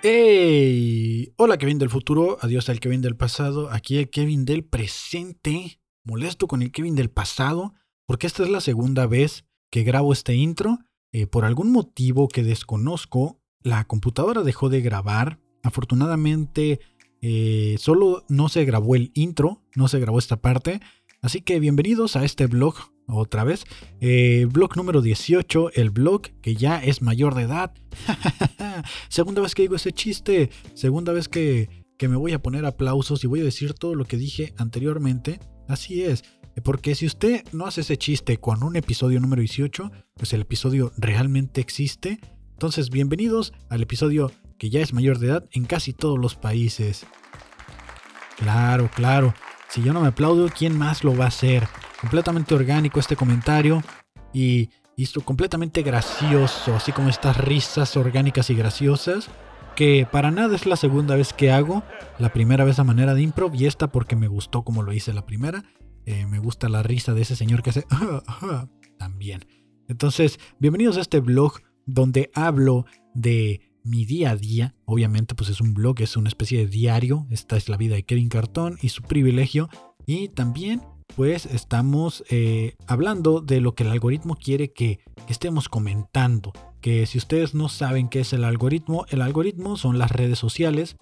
¡Hey! Hola Kevin del futuro, adiós al Kevin del pasado, aquí el Kevin del presente, molesto con el Kevin del pasado, porque esta es la segunda vez que grabo este intro. Eh, por algún motivo que desconozco, la computadora dejó de grabar. Afortunadamente, eh, solo no se grabó el intro, no se grabó esta parte. Así que bienvenidos a este blog otra vez. Eh, blog número 18, el blog que ya es mayor de edad. segunda vez que digo ese chiste. Segunda vez que, que me voy a poner aplausos y voy a decir todo lo que dije anteriormente. Así es. Porque si usted no hace ese chiste con un episodio número 18, pues el episodio realmente existe. Entonces, bienvenidos al episodio que ya es mayor de edad en casi todos los países. Claro, claro. Si yo no me aplaudo, ¿quién más lo va a hacer? Completamente orgánico este comentario y, esto completamente gracioso, así como estas risas orgánicas y graciosas, que para nada es la segunda vez que hago, la primera vez a manera de improv y esta porque me gustó como lo hice la primera, eh, me gusta la risa de ese señor que hace también. Entonces, bienvenidos a este blog donde hablo de mi día a día. Obviamente, pues es un blog, es una especie de diario. Esta es la vida de Kevin Cartón y su privilegio. Y también, pues estamos eh, hablando de lo que el algoritmo quiere que, estemos comentando. Que si ustedes no saben qué es el algoritmo, el algoritmo son las redes sociales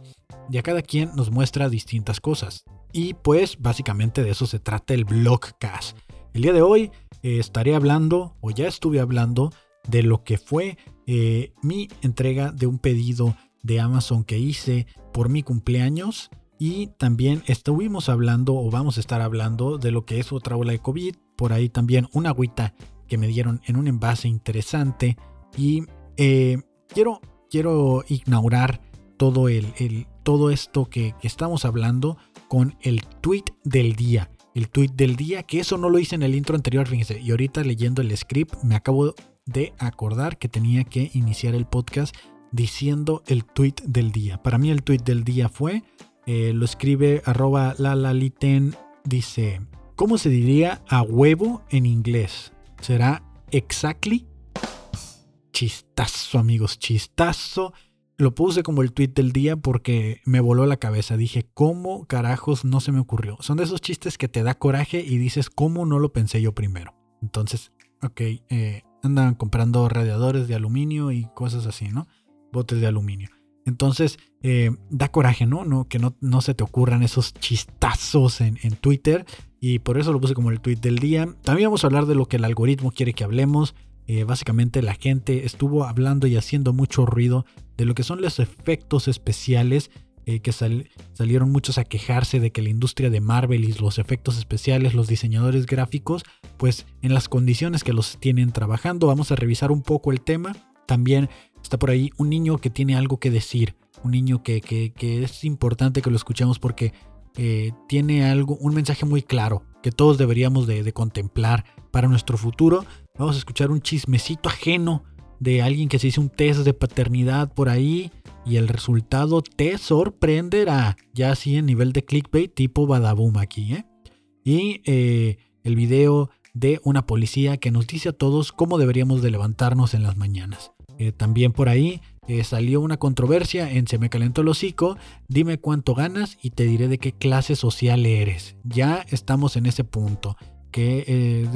y a cada quien nos muestra distintas cosas. Y pues básicamente de eso se trata el blogcast. El día de hoy eh, estaré hablando, o ya estuve hablando, de lo que fue eh, mi entrega de un pedido de Amazon que hice por mi cumpleaños. Y también estuvimos hablando o vamos a estar hablando de lo que es otra ola de COVID. Por ahí también una agüita que me dieron en un envase interesante. Y eh, quiero, quiero inaugurar todo, el, todo esto que, que, estamos hablando con el tweet del día. El tweet del día, que eso no lo hice en el intro anterior, fíjense. Y ahorita leyendo el script me acabo de acordar que tenía que iniciar el podcast diciendo el tweet del día. Para mí el tweet del día fue, eh, lo escribe arroba lalaliten, dice, ¿cómo se diría a huevo en inglés? ¿Será exactly? Chistazo amigos, chistazo. Lo puse como el tweet del día porque me voló la cabeza. Dije, ¿cómo carajos no se me ocurrió? Son de esos chistes que te da coraje y dices, ¿cómo no lo pensé yo primero? Entonces, ok, eh, andan comprando radiadores de aluminio y cosas así, ¿no? Botes de aluminio. Entonces, eh, da coraje, ¿no? Que no, no, se te ocurran esos chistazos en, Twitter. Y por eso lo puse como el tweet del día. También vamos a hablar de lo que el algoritmo quiere que hablemos. Eh, básicamente la gente estuvo hablando y haciendo mucho ruido de lo que son los efectos especiales eh, que salieron muchos a quejarse de que la industria de Marvel y los efectos especiales, los diseñadores gráficos, pues en las condiciones que los tienen trabajando, vamos a revisar un poco el tema. También está por ahí un niño que tiene algo que decir, un niño que, es importante que lo escuchemos porque eh, tiene algo, un mensaje muy claro que todos deberíamos de, de contemplar para nuestro futuro. Vamos a escuchar un chismecito ajeno de alguien que se hizo un test de paternidad por ahí y el resultado te sorprenderá. Ya así en nivel de clickbait tipo Badaboom aquí, ¿eh? Y eh, el video de una policía que nos dice a todos cómo deberíamos de levantarnos en las mañanas. Eh, también por ahí eh, salió una controversia en Se me calentó el hocico, dime cuánto ganas y te diré de qué clase social eres. Ya estamos en ese punto, que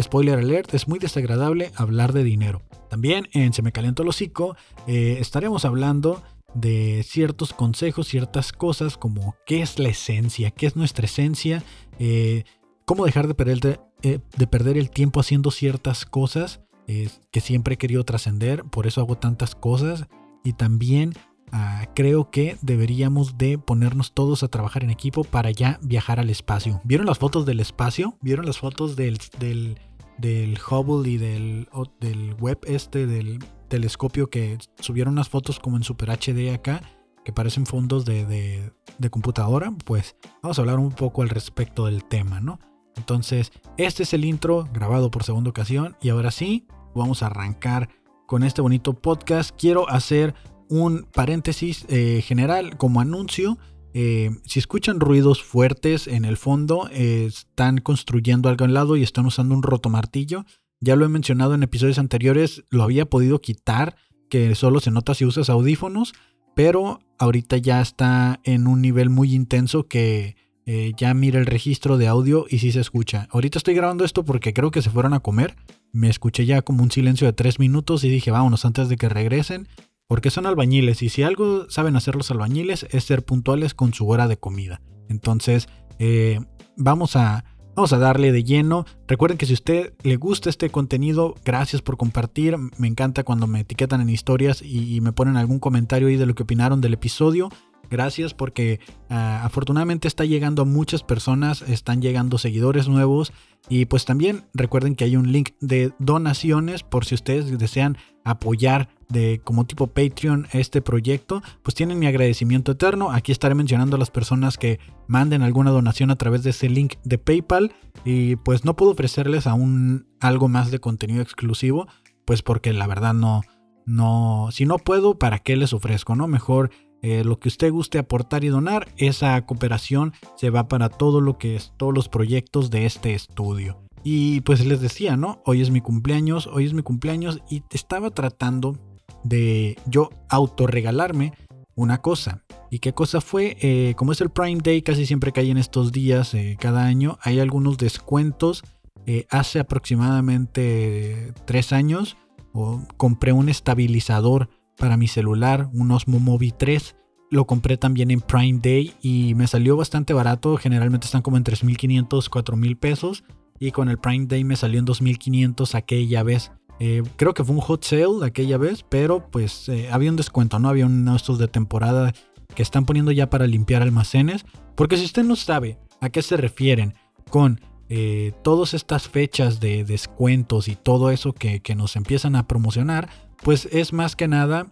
spoiler alert, es muy desagradable hablar de dinero. También en Se me calentó el hocico eh, estaremos hablando de ciertos consejos, ciertas cosas como qué es la esencia, qué es nuestra esencia, eh, cómo dejar de perder, eh, de perder, el tiempo haciendo ciertas cosas que siempre he querido trascender, por eso hago tantas cosas y también ah, creo que deberíamos de ponernos todos a trabajar en equipo para ya viajar al espacio. ¿Vieron las fotos del espacio? ¿Vieron las fotos del del Hubble y del, del web este, del telescopio que subieron unas fotos como en Super HD acá, que parecen fondos de, de, computadora, pues vamos a hablar un poco al respecto del tema, ¿no? Entonces, este es el intro grabado por segunda ocasión y ahora sí, vamos a arrancar con este bonito podcast. Quiero hacer un paréntesis eh, general como anuncio eh, si escuchan ruidos fuertes en el fondo, eh, están construyendo algo al lado y están usando un rotomartillo. Ya lo he mencionado en episodios anteriores, lo había podido quitar, que solo se nota si usas audífonos, pero ahorita ya está en un nivel muy intenso que eh, ya mira el registro de audio y sí se escucha. Ahorita estoy grabando esto porque creo que se fueron a comer. Me escuché ya como un silencio de tres minutos y dije, vámonos antes de que regresen. Porque son albañiles y si algo saben hacer los albañiles es ser puntuales con su hora de comida. Entonces, eh, vamos a Vamos a darle de lleno. Recuerden que si a usted le gusta este contenido, gracias por compartir. Me encanta cuando me etiquetan en historias y, me ponen algún comentario ahí de lo que opinaron del episodio. Gracias porque ah, afortunadamente está llegando a muchas personas, están llegando seguidores nuevos y pues también recuerden que hay un link de donaciones por si ustedes desean apoyar de como tipo Patreon este proyecto, pues tienen mi agradecimiento eterno. Aquí estaré mencionando a las personas que manden alguna donación a través de ese link de PayPal y pues no puedo ofrecerles aún algo más de contenido exclusivo, pues porque la verdad no no si no puedo, ¿para qué les ofrezco, no? Mejor eh, lo que usted guste aportar y donar, esa cooperación se va para todo lo que es todos los proyectos de este estudio. Y pues les decía, ¿no? Hoy es mi cumpleaños, hoy es mi cumpleaños y estaba tratando de yo autorregalarme una cosa. ¿Y qué cosa fue? Eh, como es el Prime Day, casi siempre cae en estos días eh, cada año, hay algunos descuentos. Eh, hace aproximadamente tres años compré un estabilizador para mi celular, un Osmo Mobi 3. Lo compré también en Prime Day y me salió bastante barato. Generalmente están como en 3.500, 4.000 pesos. Y con el Prime Day me salió en 2.500 aquella vez. Eh, creo que fue un hot sale aquella vez, pero pues eh, había un descuento, ¿no? Había uno de estos de temporada que están poniendo ya para limpiar almacenes. Porque si usted no sabe a qué se refieren con eh, todas estas fechas de descuentos y todo eso que, nos empiezan a promocionar, pues es más que nada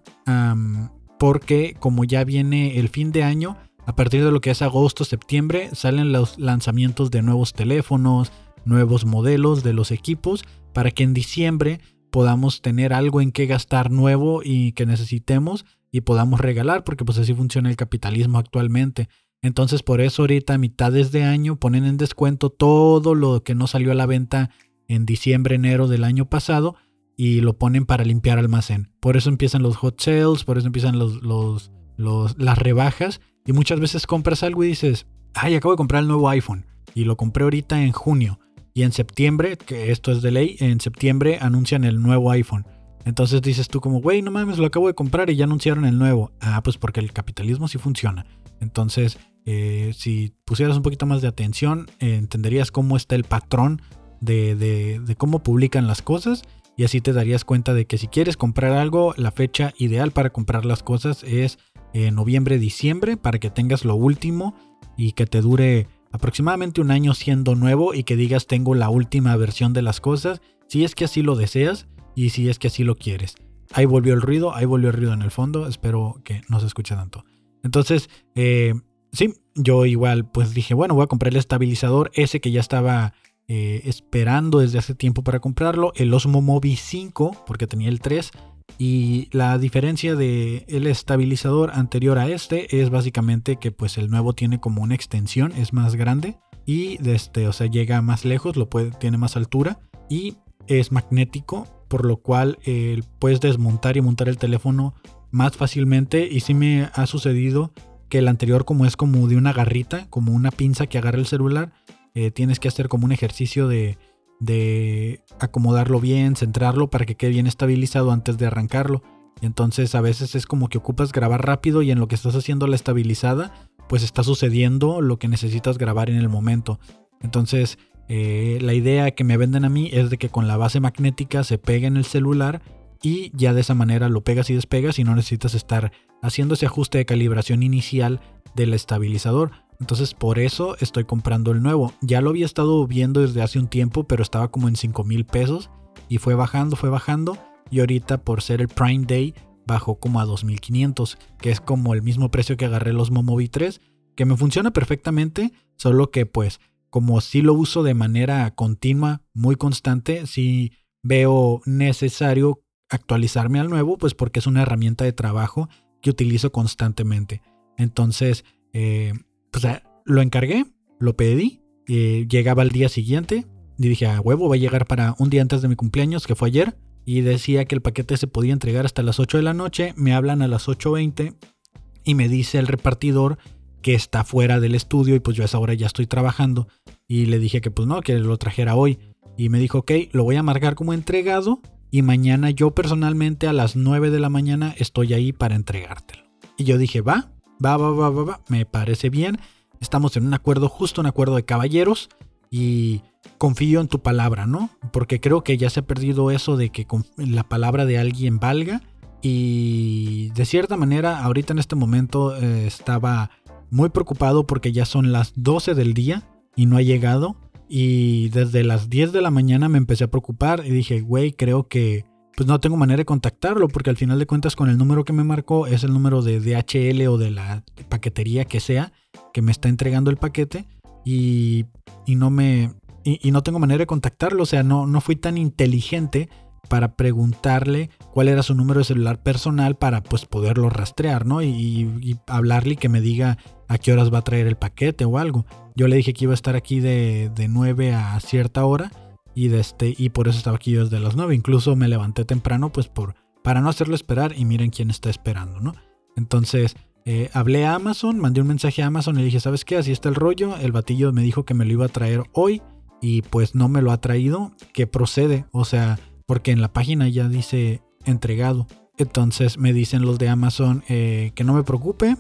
porque como ya viene el fin de año, a partir de lo que es agosto, septiembre, salen los lanzamientos de nuevos teléfonos, nuevos modelos de los equipos, para que en diciembre podamos tener algo en que gastar nuevo y que necesitemos y podamos regalar, porque pues así funciona el capitalismo actualmente. Entonces por eso ahorita a mitades de año ponen en descuento todo lo que no salió a la venta en diciembre, enero del año pasado y lo ponen para limpiar almacén. Por eso empiezan los hot sales, por eso empiezan los, las rebajas y muchas veces compras algo y dices, ay, acabo de comprar el nuevo iPhone y lo compré ahorita en junio y en septiembre, que esto es de ley, en septiembre anuncian el nuevo iPhone. Entonces dices tú como, güey, no mames, lo acabo de comprar y ya anunciaron el nuevo. Ah, pues porque el capitalismo sí funciona. Entonces, eh, si pusieras un poquito más de atención, eh, entenderías cómo está el patrón de, de, cómo publican las cosas y así te darías cuenta de que si quieres comprar algo, la fecha ideal para comprar las cosas es noviembre, diciembre, para que tengas lo último y que te dure aproximadamente un año siendo nuevo y que digas tengo la última versión de las cosas, si es que así lo deseas y si es que así lo quieres. Ahí volvió el ruido, ahí volvió el ruido en el fondo, espero que no se escuche tanto. Entonces, eh, sí, yo igual pues dije, bueno, voy a comprar el estabilizador ese que ya estaba eh, esperando desde hace tiempo para comprarlo, el Osmo Mobi 5, porque tenía el 3, y la diferencia de el estabilizador anterior a este es básicamente que pues el nuevo tiene como una extensión, es más grande y este, o sea, llega más lejos, lo puede, tiene más altura y es magnético, por lo cual eh, puedes desmontar y montar el teléfono más fácilmente. Y sí me ha sucedido que el anterior como es como de una garrita, como una pinza que agarra el celular, eh, tienes que hacer como un ejercicio de de acomodarlo bien, centrarlo para que quede bien estabilizado antes de arrancarlo. Entonces a veces es como que ocupas grabar rápido y en lo que estás haciendo la estabilizada, pues está sucediendo lo que necesitas grabar en el momento. Entonces eh, la idea que me venden a mí es de que con la base magnética se pega en el celular y ya de esa manera lo pegas y despegas y no necesitas estar haciendo ese ajuste de calibración inicial del estabilizador. Entonces por eso estoy comprando el nuevo. Ya lo había estado viendo desde hace un tiempo, pero estaba como en 5 mil pesos. Y fue bajando, fue bajando. Y ahorita por ser el Prime Day bajó como a 2500, que es como el mismo precio que agarré los Momovi 3, que me funciona perfectamente, solo que pues como si lo uso de manera continua, muy constante, si veo necesario actualizarme al nuevo, pues porque es una herramienta de trabajo que utilizo constantemente. Entonces, eh, sea, lo encargué, lo pedí, llegaba al día siguiente y dije, a huevo, va a llegar para un día antes de mi cumpleaños, que fue ayer, y decía que el paquete se podía entregar hasta las 8 de la noche, me hablan a las 8.20 y me dice el repartidor que está fuera del estudio y pues yo a esa hora ya estoy trabajando y le dije que pues no, que lo trajera hoy y me dijo, ok, lo voy a marcar como entregado y mañana yo personalmente a las 9 de la mañana estoy ahí para entregártelo. Y yo dije, va, va, va, va, va, va, me parece bien, estamos en un acuerdo justo, un acuerdo de caballeros y confío en tu palabra, ¿no? Porque creo que ya se ha perdido eso de que la palabra de alguien valga y de cierta manera ahorita en este momento eh, estaba muy preocupado porque ya son las 12 del día y no ha llegado y desde las 10 de la mañana me empecé a preocupar y dije, güey, creo que pues no tengo manera de contactarlo porque al final de cuentas con el número que me marcó es el número de DHL o de la paquetería que sea que me está entregando el paquete y, y no me y, no tengo manera de contactarlo, o sea, no, no fui tan inteligente para preguntarle cuál era su número de celular personal para pues poderlo rastrear, ¿no? Y, hablarle y que me diga a qué horas va a traer el paquete o algo. Yo le dije que iba a estar aquí de, de 9 a cierta hora y, de este, y por eso estaba aquí desde las 9. Incluso me levanté temprano pues por, para no hacerlo esperar y miren quién está esperando, ¿no? Entonces eh, hablé a Amazon, mandé un mensaje a Amazon y le dije, ¿sabes qué? Así está el rollo. El batillo me dijo que me lo iba a traer hoy y pues no me lo ha traído. Que procede, o sea, porque en la página ya dice entregado. Entonces me dicen los de Amazon eh, que no me preocupe,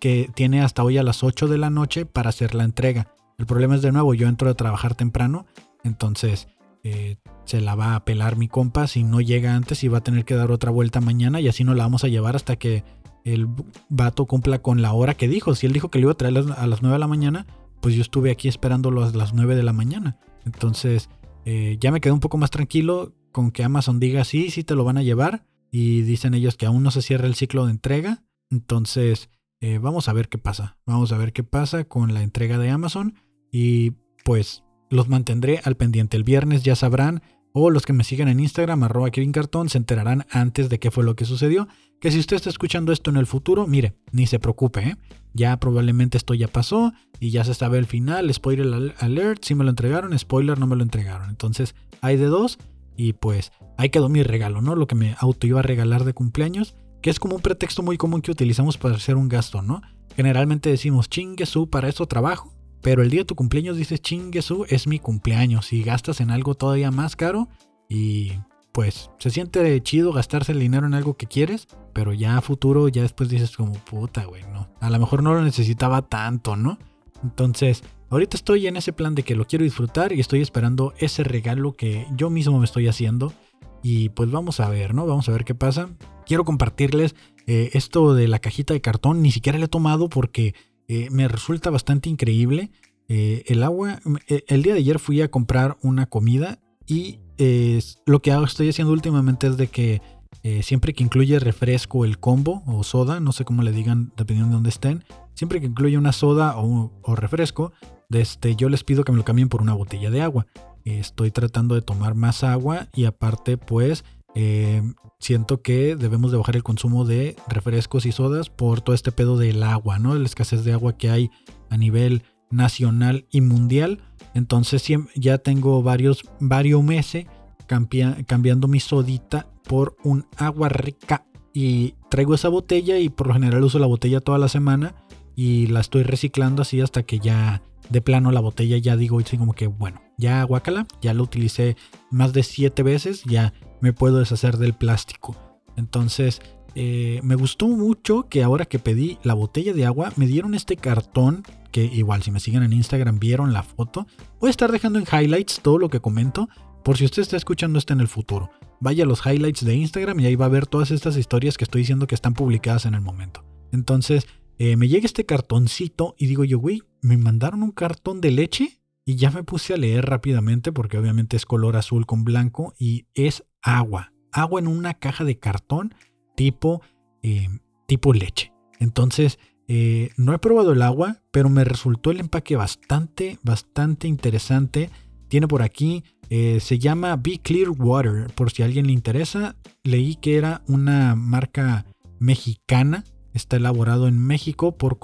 que tiene hasta hoy a las 8 de la noche para hacer la entrega. El problema es de nuevo, yo entro a trabajar temprano, entonces eh, se la va a pelar mi compa si no llega antes y va a tener que dar otra vuelta mañana y así no la vamos a llevar hasta que el vato cumpla con la hora que dijo. Si él dijo que le iba a traer a las 9 de la mañana, pues yo estuve aquí esperándolo a las 9 de la mañana. Entonces eh, ya me quedé un poco más tranquilo con que Amazon diga sí, sí te lo van a llevar. Y dicen ellos que aún no se cierra el ciclo de entrega. Entonces eh, vamos a ver qué pasa. Vamos a ver qué pasa con la entrega de Amazon. Y pues los mantendré al pendiente. El viernes ya sabrán o los que me siguen en Instagram, arroba Kevin Cartón, se enterarán antes de qué fue lo que sucedió. Que si usted está escuchando esto en el futuro, mire, ni se preocupe, ¿eh? ya probablemente esto ya pasó y ya se sabe el final, spoiler alert, si me lo entregaron, spoiler no me lo entregaron. Entonces hay de dos y pues ahí quedó mi regalo, ¿no? Lo que me auto iba a regalar de cumpleaños, que es como un pretexto muy común que utilizamos para hacer un gasto, ¿no? Generalmente decimos, chingue su, para eso trabajo pero el día de tu cumpleaños dices, chinguesu, es mi cumpleaños. Y gastas en algo todavía más caro. Y pues se siente chido gastarse el dinero en algo que quieres. Pero ya a futuro, ya después dices como, puta, güey, no. A lo mejor no lo necesitaba tanto, ¿no? Entonces, ahorita estoy en ese plan de que lo quiero disfrutar y estoy esperando ese regalo que yo mismo me estoy haciendo. Y pues vamos a ver, ¿no? Vamos a ver qué pasa. Quiero compartirles eh, esto de la cajita de cartón. Ni siquiera le he tomado porque eh, me resulta bastante increíble. Eh, el agua, eh, el día de ayer fui a comprar una comida y lo que estoy haciendo últimamente es de que siempre que incluye refresco el combo o soda, no sé cómo le digan dependiendo de dónde estén, siempre que incluye una soda o, refresco, este, yo les pido que me lo cambien por una botella de agua. estoy tratando de tomar más agua y aparte pues siento que debemos de bajar el consumo de refrescos y sodas por todo este pedo del agua, ¿no? La escasez de agua que hay a nivel nacional y mundial. Entonces ya tengo varios, varios meses cambiando mi sodita por un agua rica. Y traigo esa botella y por lo general uso la botella toda la semana y la estoy reciclando así hasta que ya de plano la botella ya digo así como que bueno, ya guácala, ya la utilicé más de siete veces, ya me puedo deshacer del plástico. Entonces, eh, me gustó mucho que ahora que pedí la botella de agua, me dieron este cartón, que igual si me siguen en Instagram vieron la foto. Voy a estar dejando en highlights todo lo que comento, por si usted está escuchando esto en el futuro. Vaya a los highlights de Instagram y ahí va a ver todas estas historias que estoy diciendo que están publicadas en el momento. Entonces, eh, me llega este cartoncito y digo yo, güey, ¿me mandaron un cartón de leche? Y ya me puse a leer rápidamente porque obviamente es color azul con blanco y es agua. Agua en una caja de cartón tipo, eh, tipo leche. Entonces, eh, no he probado el agua, pero me resultó el empaque bastante, bastante interesante. Tiene por aquí, eh, se llama Be Clear Water, por si a alguien le interesa. Leí que era una marca mexicana. Está elaborado en México por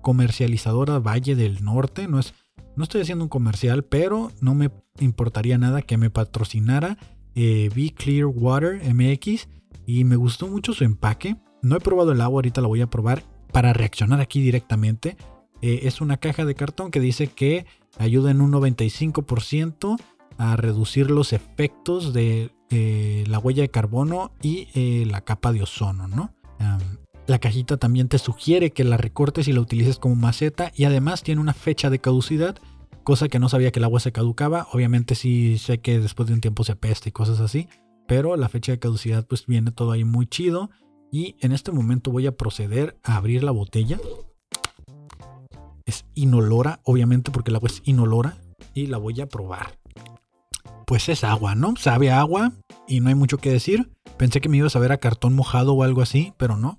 comercializadora Valle del Norte. No, es, no estoy haciendo un comercial, pero no me importaría nada que me patrocinara eh, Be Clear Water MX y me gustó mucho su empaque. No he probado el agua, ahorita la voy a probar. para reaccionar aquí directamente. Eh, es una caja de cartón que dice que ayuda en un 95% a reducir los efectos de eh, la huella de carbono y eh, la capa de ozono, ¿no? La cajita también te sugiere que la recortes y la utilices como maceta y además tiene una fecha de caducidad, cosa que no sabía que el agua se caducaba. Obviamente sí sé que después de un tiempo se apesta y cosas así, pero la fecha de caducidad pues viene todo ahí muy chido y en este momento voy a proceder a abrir la botella. Es inolora, obviamente porque el agua es inolora y la voy a probar pues es agua, ¿no? Sabe agua y no hay mucho que decir. Pensé que me ibas a ver a cartón mojado o algo así, pero no.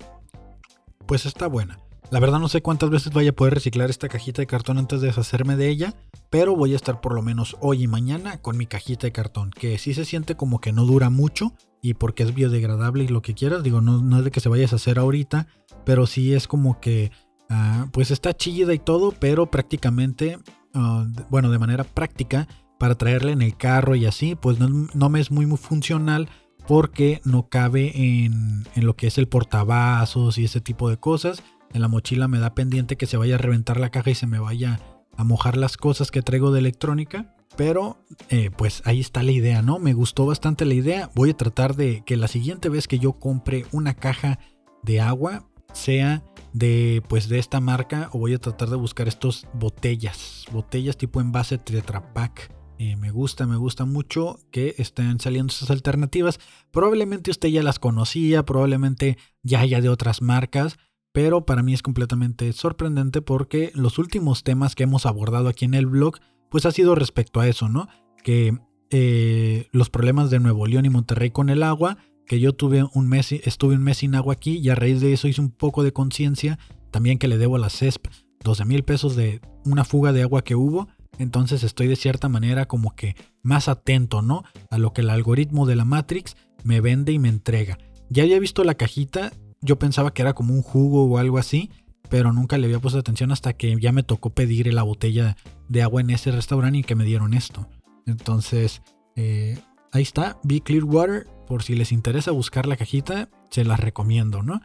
Pues está buena. La verdad no sé cuántas veces vaya a poder reciclar esta cajita de cartón antes de deshacerme de ella, pero voy a estar por lo menos hoy y mañana con mi cajita de cartón, que sí se siente como que no dura mucho y porque es biodegradable y lo que quieras, digo, no, no es de que se vayas a hacer ahorita, pero sí es como que, ah, pues está chillida y todo, pero prácticamente, ah, bueno, de manera práctica, para traerla en el carro y así, pues no, me es muy, muy funcional porque no cabe en, lo que es el portavasos y ese tipo de cosas. En la mochila me da pendiente que se vaya a reventar la caja y se me vaya a mojar las cosas que traigo de electrónica. Pero eh, pues ahí está la idea, ¿no? Me gustó bastante la idea. Voy a tratar de que la siguiente vez que yo compre una caja de agua sea de pues de esta marca o voy a tratar de buscar estos botellas, botellas tipo envase Tetra Pak eh, me gusta, me gusta mucho que estén saliendo esas alternativas. Probablemente usted ya las conocía, probablemente ya haya de otras marcas, pero para mí es completamente sorprendente porque los últimos temas que hemos abordado aquí en el blog, pues ha sido respecto a eso, ¿no? Que eh, los problemas de Nuevo León y Monterrey con el agua, que yo tuve un mes, estuve un mes sin agua aquí y a raíz de eso hice un poco de conciencia, también que le debo a la CESP 12 mil pesos de una fuga de agua que hubo entonces estoy de cierta manera como que más atento, ¿no? A lo que el algoritmo de la Matrix me vende y me entrega. Ya había visto la cajita, yo pensaba que era como un jugo o algo así, pero nunca le había puesto atención hasta que ya me tocó pedir la botella de agua en ese restaurante y que me dieron esto. Entonces, eh, ahí está, Be Clear Water, por si les interesa buscar la cajita, se las recomiendo, ¿no?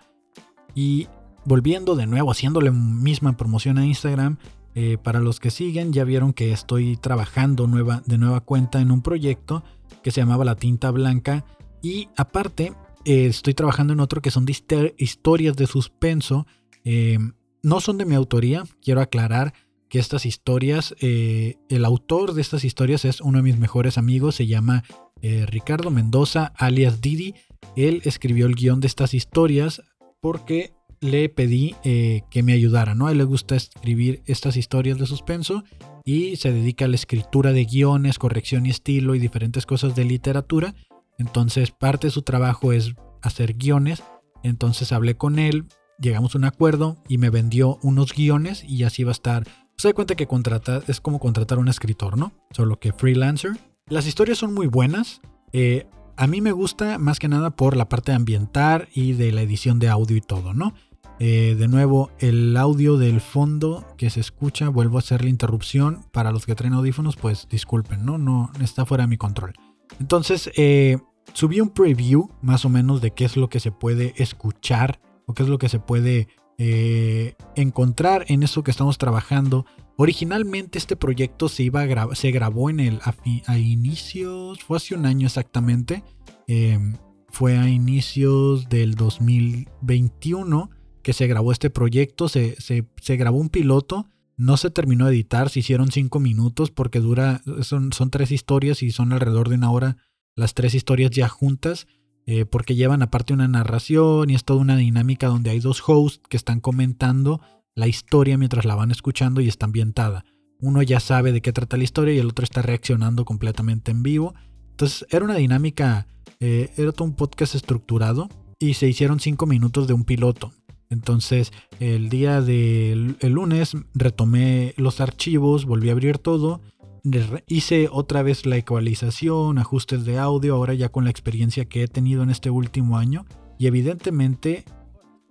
Y volviendo de nuevo, haciéndole misma promoción a Instagram, eh, para los que siguen, ya vieron que estoy trabajando de nueva cuenta en un proyecto que se llamaba La Tinta Blanca. Y aparte, eh, estoy trabajando en otro que son historias de suspenso. Eh, no son de mi autoría, quiero aclarar que estas historias, el autor de estas historias es uno de mis mejores amigos, se llama Ricardo Mendoza, alias Didi. Él escribió el guion de estas historias porque le pedí eh, que me ayudara, ¿no? A él le gusta escribir estas historias de suspenso y se dedica a la escritura de guiones, corrección y estilo y diferentes cosas de literatura. Entonces parte de su trabajo es hacer guiones. Entonces hablé con él, llegamos a un acuerdo y me vendió unos guiones y así va a estar. Se da cuenta que contrata, es como contratar a un escritor, ¿no? Solo que freelancer. Las historias son muy buenas. Eh, a mí me gusta más que nada por la parte ambiental y de la edición de audio y todo, ¿no? Eh, de nuevo, el audio del fondo que se escucha, vuelvo a hacer la interrupción. Para los que traen audífonos, pues disculpen, ¿no? No está fuera de mi control. Entonces, eh, subí un preview más o menos de qué es lo que se puede escuchar o qué es lo que se puede eh, encontrar en eso que estamos trabajando. Originalmente este proyecto se, iba a se grabó en el a, inicios, fue hace un año exactamente, fue a inicios del 2021 que se grabó este proyecto, se, grabó un piloto, no se terminó de editar, se hicieron cinco minutos porque dura, son, son tres historias y son alrededor de una hora las tres historias ya juntas, eh, porque llevan aparte una narración y es toda una dinámica donde hay dos hosts que están comentando la historia mientras la van escuchando y está ambientada. Uno ya sabe de qué trata la historia y el otro está reaccionando completamente en vivo. Entonces era una dinámica, eh, era todo un podcast estructurado y se hicieron cinco minutos de un piloto. Entonces, el día del lunes retomé los archivos, volví a abrir todo, hice otra vez la ecualización, ajustes de audio, ahora ya con la experiencia que he tenido en este último año, y evidentemente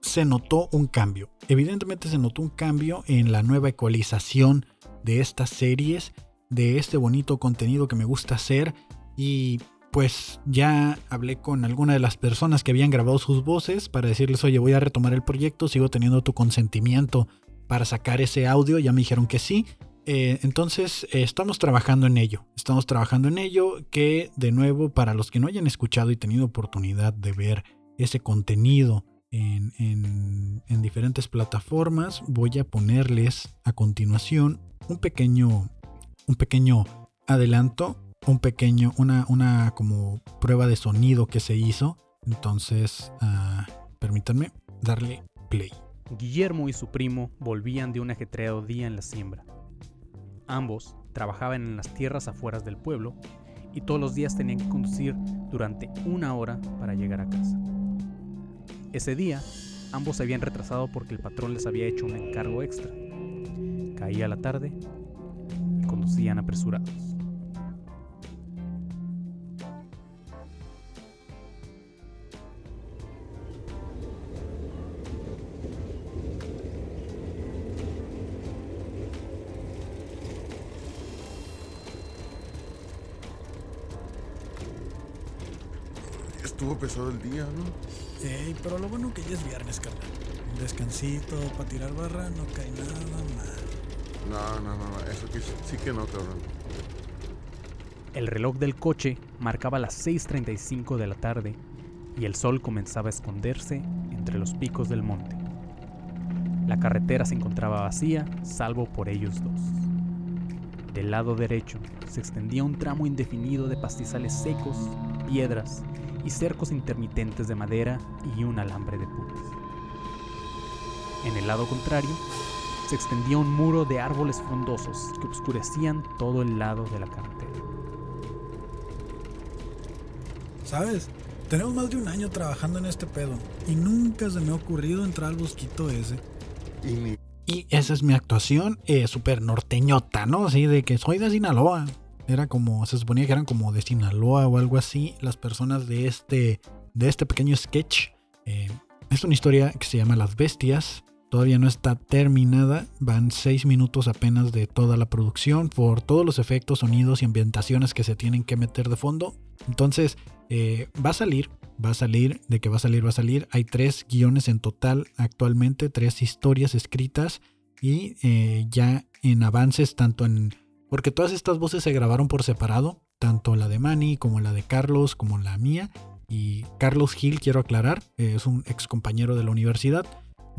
se notó un cambio. Evidentemente se notó un cambio en la nueva ecualización de estas series, de este bonito contenido que me gusta hacer, y pues ya hablé con alguna de las personas que habían grabado sus voces para decirles, oye, voy a retomar el proyecto, sigo teniendo tu consentimiento para sacar ese audio, ya me dijeron que sí. Eh, entonces eh, estamos trabajando en ello, estamos trabajando en ello que de nuevo para los que no hayan escuchado y tenido oportunidad de ver ese contenido en, en diferentes plataformas, voy a ponerles a continuación un pequeño, un pequeño adelanto un pequeño, una, una como prueba de sonido que se hizo. Entonces, uh, permítanme darle play. Guillermo y su primo volvían de un ajetreado día en la siembra. Ambos trabajaban en las tierras afueras del pueblo y todos los días tenían que conducir durante una hora para llegar a casa. Ese día, ambos se habían retrasado porque el patrón les había hecho un encargo extra. Caía la tarde y conducían apresurados. Estuvo pesado el día, ¿no? Ey, pero lo bueno que ya es viernes, carnal. Un descansito para tirar barra, no cae nada mal. No, no, no, eso sí que no, cabrón. El reloj del coche marcaba las 6.35 de la tarde y el sol comenzaba a esconderse entre los picos del monte. La carretera se encontraba vacía, salvo por ellos dos. Del lado derecho se extendía un tramo indefinido de pastizales secos, piedras y cercos intermitentes de madera y un alambre de púas. En el lado contrario, se extendía un muro de árboles frondosos que oscurecían todo el lado de la carretera. ¿Sabes? Tenemos más de un año trabajando en este pedo y nunca se me ha ocurrido entrar al bosquito ese. Y, y esa es mi actuación eh, súper norteñota, ¿no? Así de que soy de Sinaloa. Era como, se suponía que eran como de Sinaloa o algo así, las personas de este, de este pequeño sketch. Eh, es una historia que se llama Las Bestias. Todavía no está terminada. Van seis minutos apenas de toda la producción por todos los efectos, sonidos y ambientaciones que se tienen que meter de fondo. Entonces, eh, va a salir, va a salir, de que va a salir, va a salir. Hay tres guiones en total actualmente, tres historias escritas y eh, ya en avances tanto en porque todas estas voces se grabaron por separado, tanto la de Manny como la de Carlos como la mía. Y Carlos Gil, quiero aclarar, es un ex compañero de la universidad.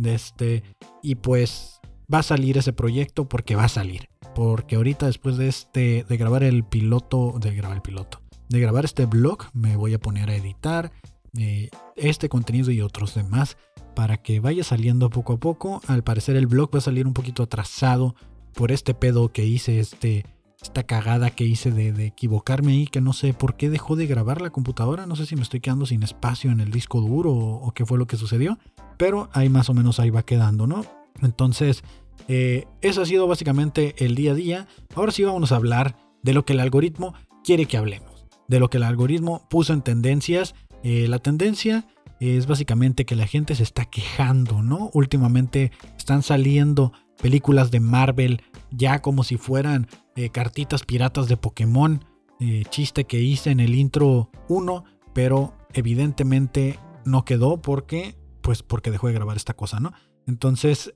Este, y pues va a salir ese proyecto porque va a salir. Porque ahorita después de este, de grabar el piloto, de grabar el piloto, de grabar este blog, me voy a poner a editar eh, este contenido y otros demás para que vaya saliendo poco a poco. Al parecer el blog va a salir un poquito atrasado por este pedo que hice, este, esta cagada que hice de, equivocarme y que no sé por qué dejó de grabar la computadora, no sé si me estoy quedando sin espacio en el disco duro o, qué fue lo que sucedió, pero ahí más o menos ahí va quedando, ¿no? Entonces, eh, eso ha sido básicamente el día a día. Ahora sí vamos a hablar de lo que el algoritmo quiere que hablemos, de lo que el algoritmo puso en tendencias. Eh, la tendencia es básicamente que la gente se está quejando, ¿no? Últimamente están saliendo películas de Marvel ya como si fueran eh, cartitas piratas de Pokémon. Eh, chiste que hice en el intro 1, pero evidentemente no quedó porque, pues porque dejó de grabar esta cosa, ¿no? Entonces,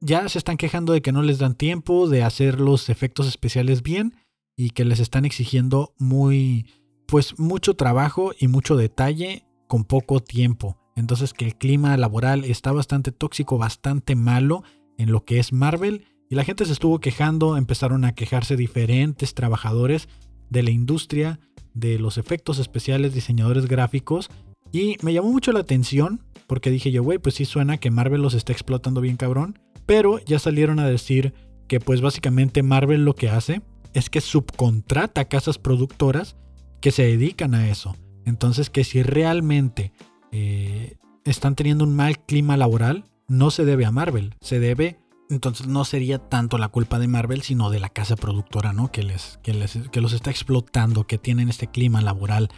ya se están quejando de que no les dan tiempo de hacer los efectos especiales bien y que les están exigiendo muy, pues mucho trabajo y mucho detalle con poco tiempo. Entonces que el clima laboral está bastante tóxico, bastante malo en lo que es Marvel y la gente se estuvo quejando, empezaron a quejarse diferentes trabajadores de la industria, de los efectos especiales, diseñadores gráficos y me llamó mucho la atención porque dije yo, güey, pues sí suena que Marvel los está explotando bien cabrón, pero ya salieron a decir que pues básicamente Marvel lo que hace es que subcontrata a casas productoras que se dedican a eso. Entonces que si realmente eh, están teniendo un mal clima laboral, no se debe a Marvel, se debe, entonces no sería tanto la culpa de Marvel, sino de la casa productora, ¿no? Que, les, que, les, que los está explotando, que tienen este clima laboral.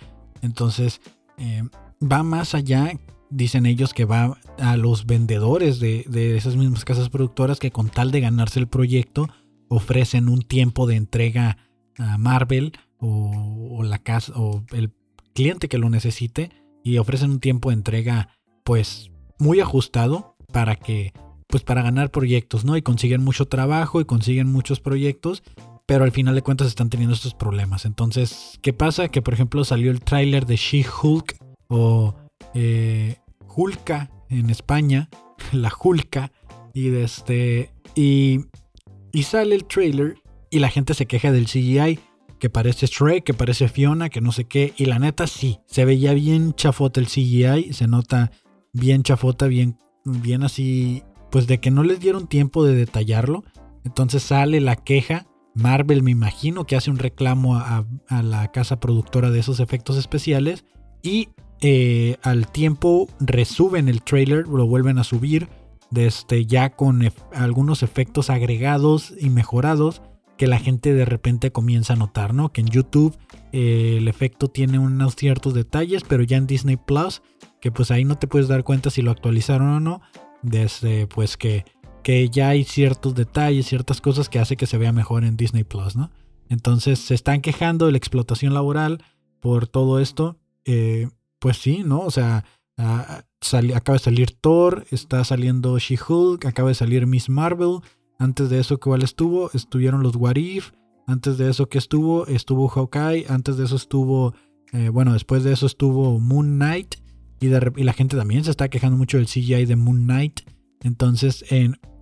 Entonces, eh, va más allá, dicen ellos, que va a los vendedores de, de esas mismas casas productoras que con tal de ganarse el proyecto, ofrecen un tiempo de entrega a Marvel o, la casa o el cliente que lo necesite y ofrecen un tiempo de entrega pues muy ajustado para que pues para ganar proyectos, ¿no? Y consiguen mucho trabajo y consiguen muchos proyectos, pero al final de cuentas están teniendo estos problemas. Entonces, ¿qué pasa? Que por ejemplo salió el tráiler de She-Hulk o eh, Hulka en España, la Hulka, y este y, y sale el trailer y la gente se queja del CGI que parece Shrek, que parece Fiona, que no sé qué. Y la neta sí, se veía bien chafota el CGI, se nota bien chafota, bien, bien así, pues de que no les dieron tiempo de detallarlo. Entonces sale la queja. Marvel me imagino que hace un reclamo a, la casa productora de esos efectos especiales. Y eh, al tiempo resuben el trailer, lo vuelven a subir. Desde ya con algunos efectos agregados y mejorados que la gente de repente comienza a notar, ¿no? Que en YouTube eh, el efecto tiene unos ciertos detalles, pero ya en Disney Plus, que pues ahí no te puedes dar cuenta si lo actualizaron o no, desde pues que, que ya hay ciertos detalles, ciertas cosas que hace que se vea mejor en Disney Plus, ¿no? Entonces se están quejando de la explotación laboral por todo esto. Eh, pues sí, ¿no? O sea, acaba de salir Thor, está saliendo She-Hulk, acaba de salir Miss Marvel, antes de eso, ¿cuál estuvo? Estuvieron los What If. Antes de eso, ¿qué estuvo? Estuvo Hawkeye. Antes de eso estuvo. Eh, bueno, después de eso estuvo Moon Knight. Y, la gente también se está quejando mucho del CGI de Moon Knight. Entonces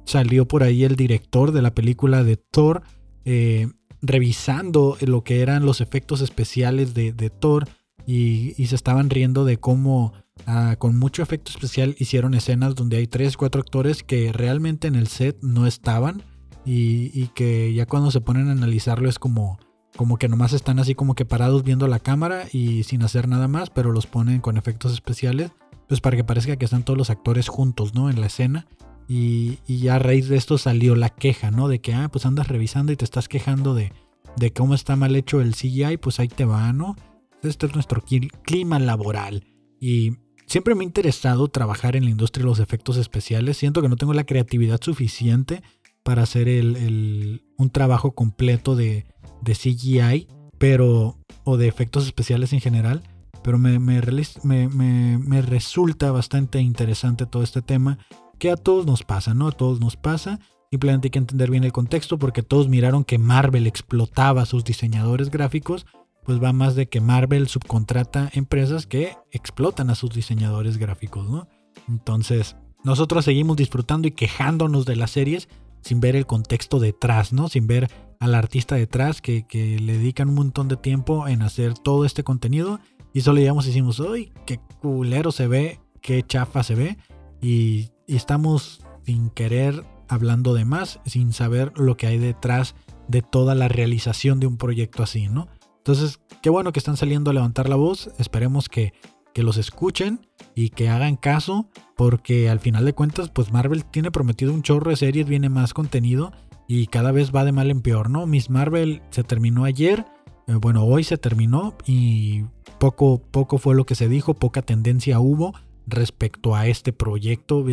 salió por ahí el director de la película de Thor. Eh, revisando lo que eran los efectos especiales de, Thor. y, se estaban riendo de cómo Ah, con mucho efecto especial hicieron escenas donde hay 3, 4 actores que realmente en el set no estaban y, que ya cuando se ponen a analizarlo es como, como que nomás están así como que parados viendo la cámara y sin hacer nada más, pero los ponen con efectos especiales, pues para que parezca que están todos los actores juntos, ¿no? En la escena. Y, ya a raíz de esto salió la queja, ¿no? De que, ah, pues andas revisando y te estás quejando de, de cómo está mal hecho el CGI, pues ahí te va, ¿no? Este es nuestro clima laboral. Y Siempre me ha interesado trabajar en la industria de los efectos especiales. Siento que no tengo la creatividad suficiente para hacer un trabajo completo de, CGI, pero o de efectos especiales en general. Pero me, me, resulta bastante interesante todo este tema que a todos nos pasa, ¿no? A todos nos pasa. Simplemente hay que entender bien el contexto porque todos miraron que Marvel explotaba a sus diseñadores gráficos pues va más de que Marvel subcontrata empresas que explotan a sus diseñadores gráficos, ¿no? Entonces, nosotros seguimos disfrutando y quejándonos de las series sin ver el contexto detrás, ¿no? Sin ver al artista detrás que, le dedican un montón de tiempo en hacer todo este contenido y solo llegamos y decimos, ¡ay, qué culero se ve! ¡Qué chafa se ve! Y, y estamos sin querer hablando de más, sin saber lo que hay detrás de toda la realización de un proyecto así, ¿no? Entonces, qué bueno que están saliendo a levantar la voz. Esperemos que, los escuchen y que hagan caso, porque al final de cuentas, pues Marvel tiene prometido un chorro de series, viene más contenido y cada vez va de mal en peor, ¿no? Miss Marvel se terminó ayer, eh, bueno, hoy se terminó y poco, poco fue lo que se dijo, poca tendencia hubo respecto a este proyecto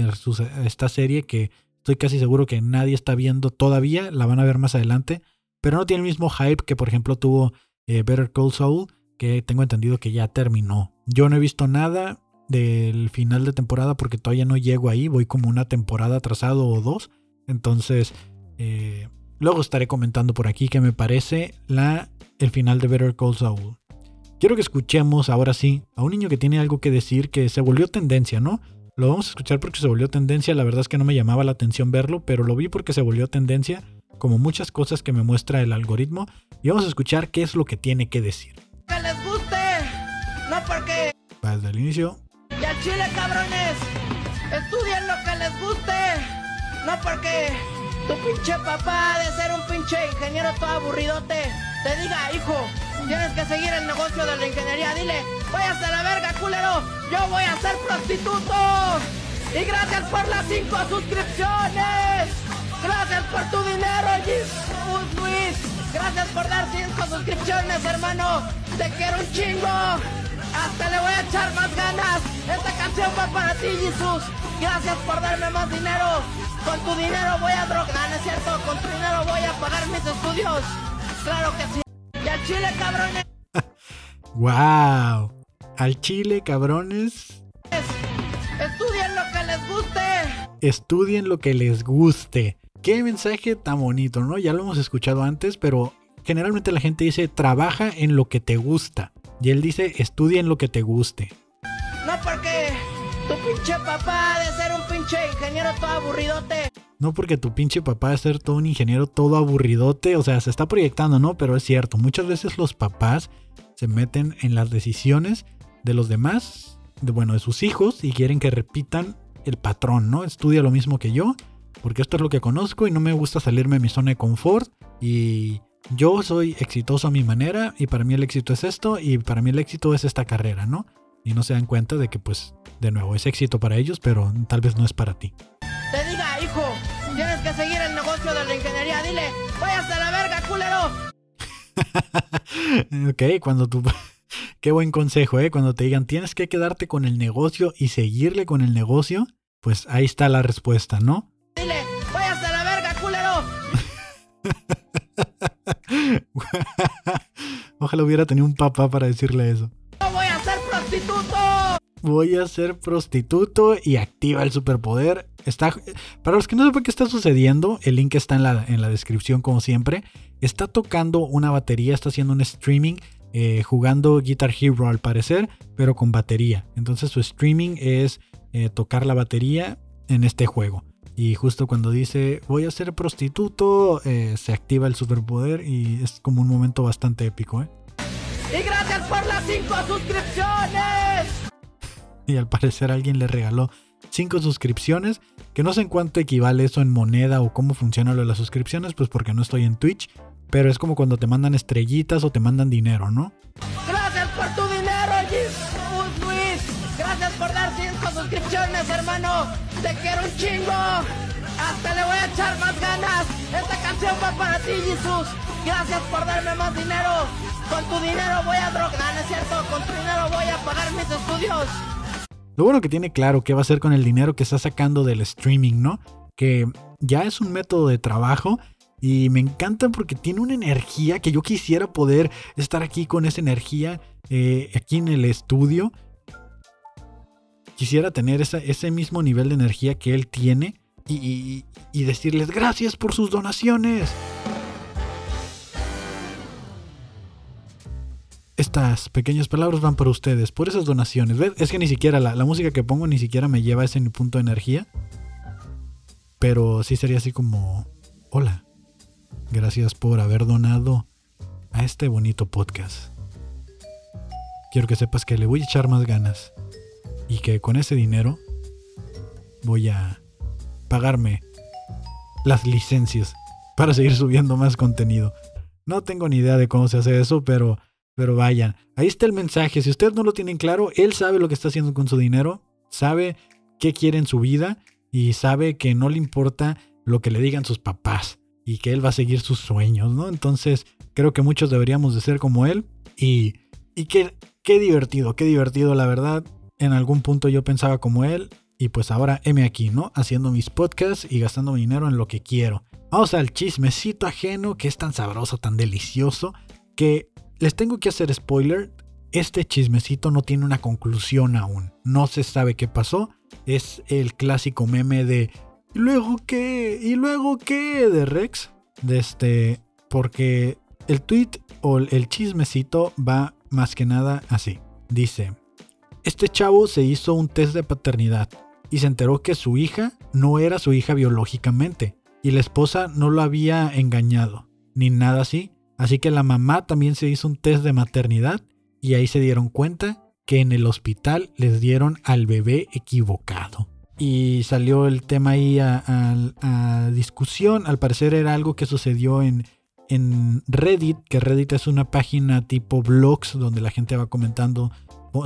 esta serie que estoy casi seguro que nadie está viendo todavía, la van a ver más adelante, pero no tiene el mismo hype que por ejemplo tuvo eh, Better Call Saul, que tengo entendido que ya terminó. Yo no he visto nada del final de temporada porque todavía no llego ahí, voy como una temporada atrasado o dos. Entonces, eh, luego estaré comentando por aquí que me parece la, el final de Better Call Saul. Quiero que escuchemos ahora sí a un niño que tiene algo que decir que se volvió tendencia, ¿no? Lo vamos a escuchar porque se volvió tendencia, la verdad es que no me llamaba la atención verlo, pero lo vi porque se volvió tendencia como muchas cosas que me muestra el algoritmo, y vamos a escuchar qué es lo que tiene que decir. Que les guste, no porque... Va desde el inicio. Y al chile, cabrones, estudien lo que les guste, no porque tu pinche papá de ser un pinche ingeniero todo aburridote te diga, hijo, tienes que seguir el negocio de la ingeniería. Dile, váyase a la verga, culero, yo voy a ser prostituto. Y gracias por las cinco suscripciones. Gracias por tu dinero, Jesus Luis. Gracias por dar 5 suscripciones, hermano. Te quiero un chingo. Hasta le voy a echar más ganas. Esta canción va para ti, Jesús. Gracias por darme más dinero. Con tu dinero voy a drogar, ¿no es cierto? Con tu dinero voy a pagar mis estudios. Claro que sí. Y al chile, cabrones. ¡Wow! Al chile, cabrones. Estudien lo que les guste. Estudien lo que les guste. Qué mensaje tan bonito, ¿no? Ya lo hemos escuchado antes, pero generalmente la gente dice trabaja en lo que te gusta. Y él dice estudia en lo que te guste. No porque tu pinche papá de ser un pinche ingeniero todo aburridote. No porque tu pinche papá de ser todo un ingeniero todo aburridote, o sea, se está proyectando, ¿no? Pero es cierto, muchas veces los papás se meten en las decisiones de los demás, de bueno, de sus hijos y quieren que repitan el patrón, ¿no? Estudia lo mismo que yo, porque esto es lo que conozco y no me gusta salirme de mi zona de confort y yo soy exitoso a mi manera y para mí el éxito es esto y para mí el éxito es esta carrera, ¿no? Y no se dan cuenta de que pues de nuevo es éxito para ellos, pero tal vez no es para ti. Te diga, hijo, tienes que seguir el negocio de la ingeniería. Dile, váyase a la verga, culero. ok, cuando tú... Qué buen consejo, ¿eh? Cuando te digan tienes que quedarte con el negocio y seguirle con el negocio, pues ahí está la respuesta, ¿no? Ojalá hubiera tenido un papá para decirle eso. No voy a ser prostituto. Voy a ser prostituto y activa el superpoder. Está, para los que no sepan qué está sucediendo, el link está en la, en la descripción como siempre. Está tocando una batería, está haciendo un streaming, eh, jugando Guitar Hero al parecer, pero con batería. Entonces su streaming es eh, tocar la batería en este juego. Y justo cuando dice voy a ser prostituto, eh, se activa el superpoder y es como un momento bastante épico, ¿eh? Y gracias por las 5 suscripciones. Y al parecer alguien le regaló 5 suscripciones, que no sé en cuánto equivale eso en moneda o cómo funciona lo de las suscripciones, pues porque no estoy en Twitch, pero es como cuando te mandan estrellitas o te mandan dinero, ¿no? Gracias por tu dinero, Luis. Gracias por dar 5 suscripciones, hermano. Te quiero un chingo. Hasta le voy a echar más ganas. Esta canción va para ti, Jesús. Gracias por darme más dinero. Con tu dinero voy a drogar, ¿no es cierto? Con tu dinero voy a pagar mis estudios. Lo bueno que tiene claro qué va a hacer con el dinero que está sacando del streaming, ¿no? Que ya es un método de trabajo y me encanta porque tiene una energía que yo quisiera poder estar aquí con esa energía eh, aquí en el estudio. Quisiera tener ese mismo nivel de energía que él tiene y, y- y decirles gracias por sus donaciones. Estas pequeñas palabras van para ustedes, por esas donaciones. Es que ni siquiera la, la música que pongo ni siquiera me lleva a ese punto de energía. Pero sí sería así como, hola, gracias por haber donado a este bonito podcast. Quiero que sepas que le voy a echar más ganas y que con ese dinero voy a pagarme las licencias para seguir subiendo más contenido. No tengo ni idea de cómo se hace eso, pero, pero vayan. Ahí está el mensaje. Si ustedes no lo tienen claro, él sabe lo que está haciendo con su dinero, sabe qué quiere en su vida y sabe que no le importa lo que le digan sus papás y que él va a seguir sus sueños, ¿no? Entonces creo que muchos deberíamos de ser como él y, y qué, qué divertido, qué divertido, la verdad. En algún punto yo pensaba como él y pues ahora heme aquí, ¿no? Haciendo mis podcasts y gastando mi dinero en lo que quiero. Vamos al chismecito ajeno que es tan sabroso, tan delicioso, que les tengo que hacer spoiler. Este chismecito no tiene una conclusión aún. No se sabe qué pasó. Es el clásico meme de ¿Y luego qué? ¿Y luego qué? de Rex. De este. Porque el tweet o el chismecito va más que nada así. Dice. Este chavo se hizo un test de paternidad y se enteró que su hija no era su hija biológicamente y la esposa no lo había engañado, ni nada así. Así que la mamá también se hizo un test de maternidad y ahí se dieron cuenta que en el hospital les dieron al bebé equivocado. Y salió el tema ahí a, discusión. Al parecer era algo que sucedió en, en Reddit, que Reddit es una página tipo blogs donde la gente va comentando,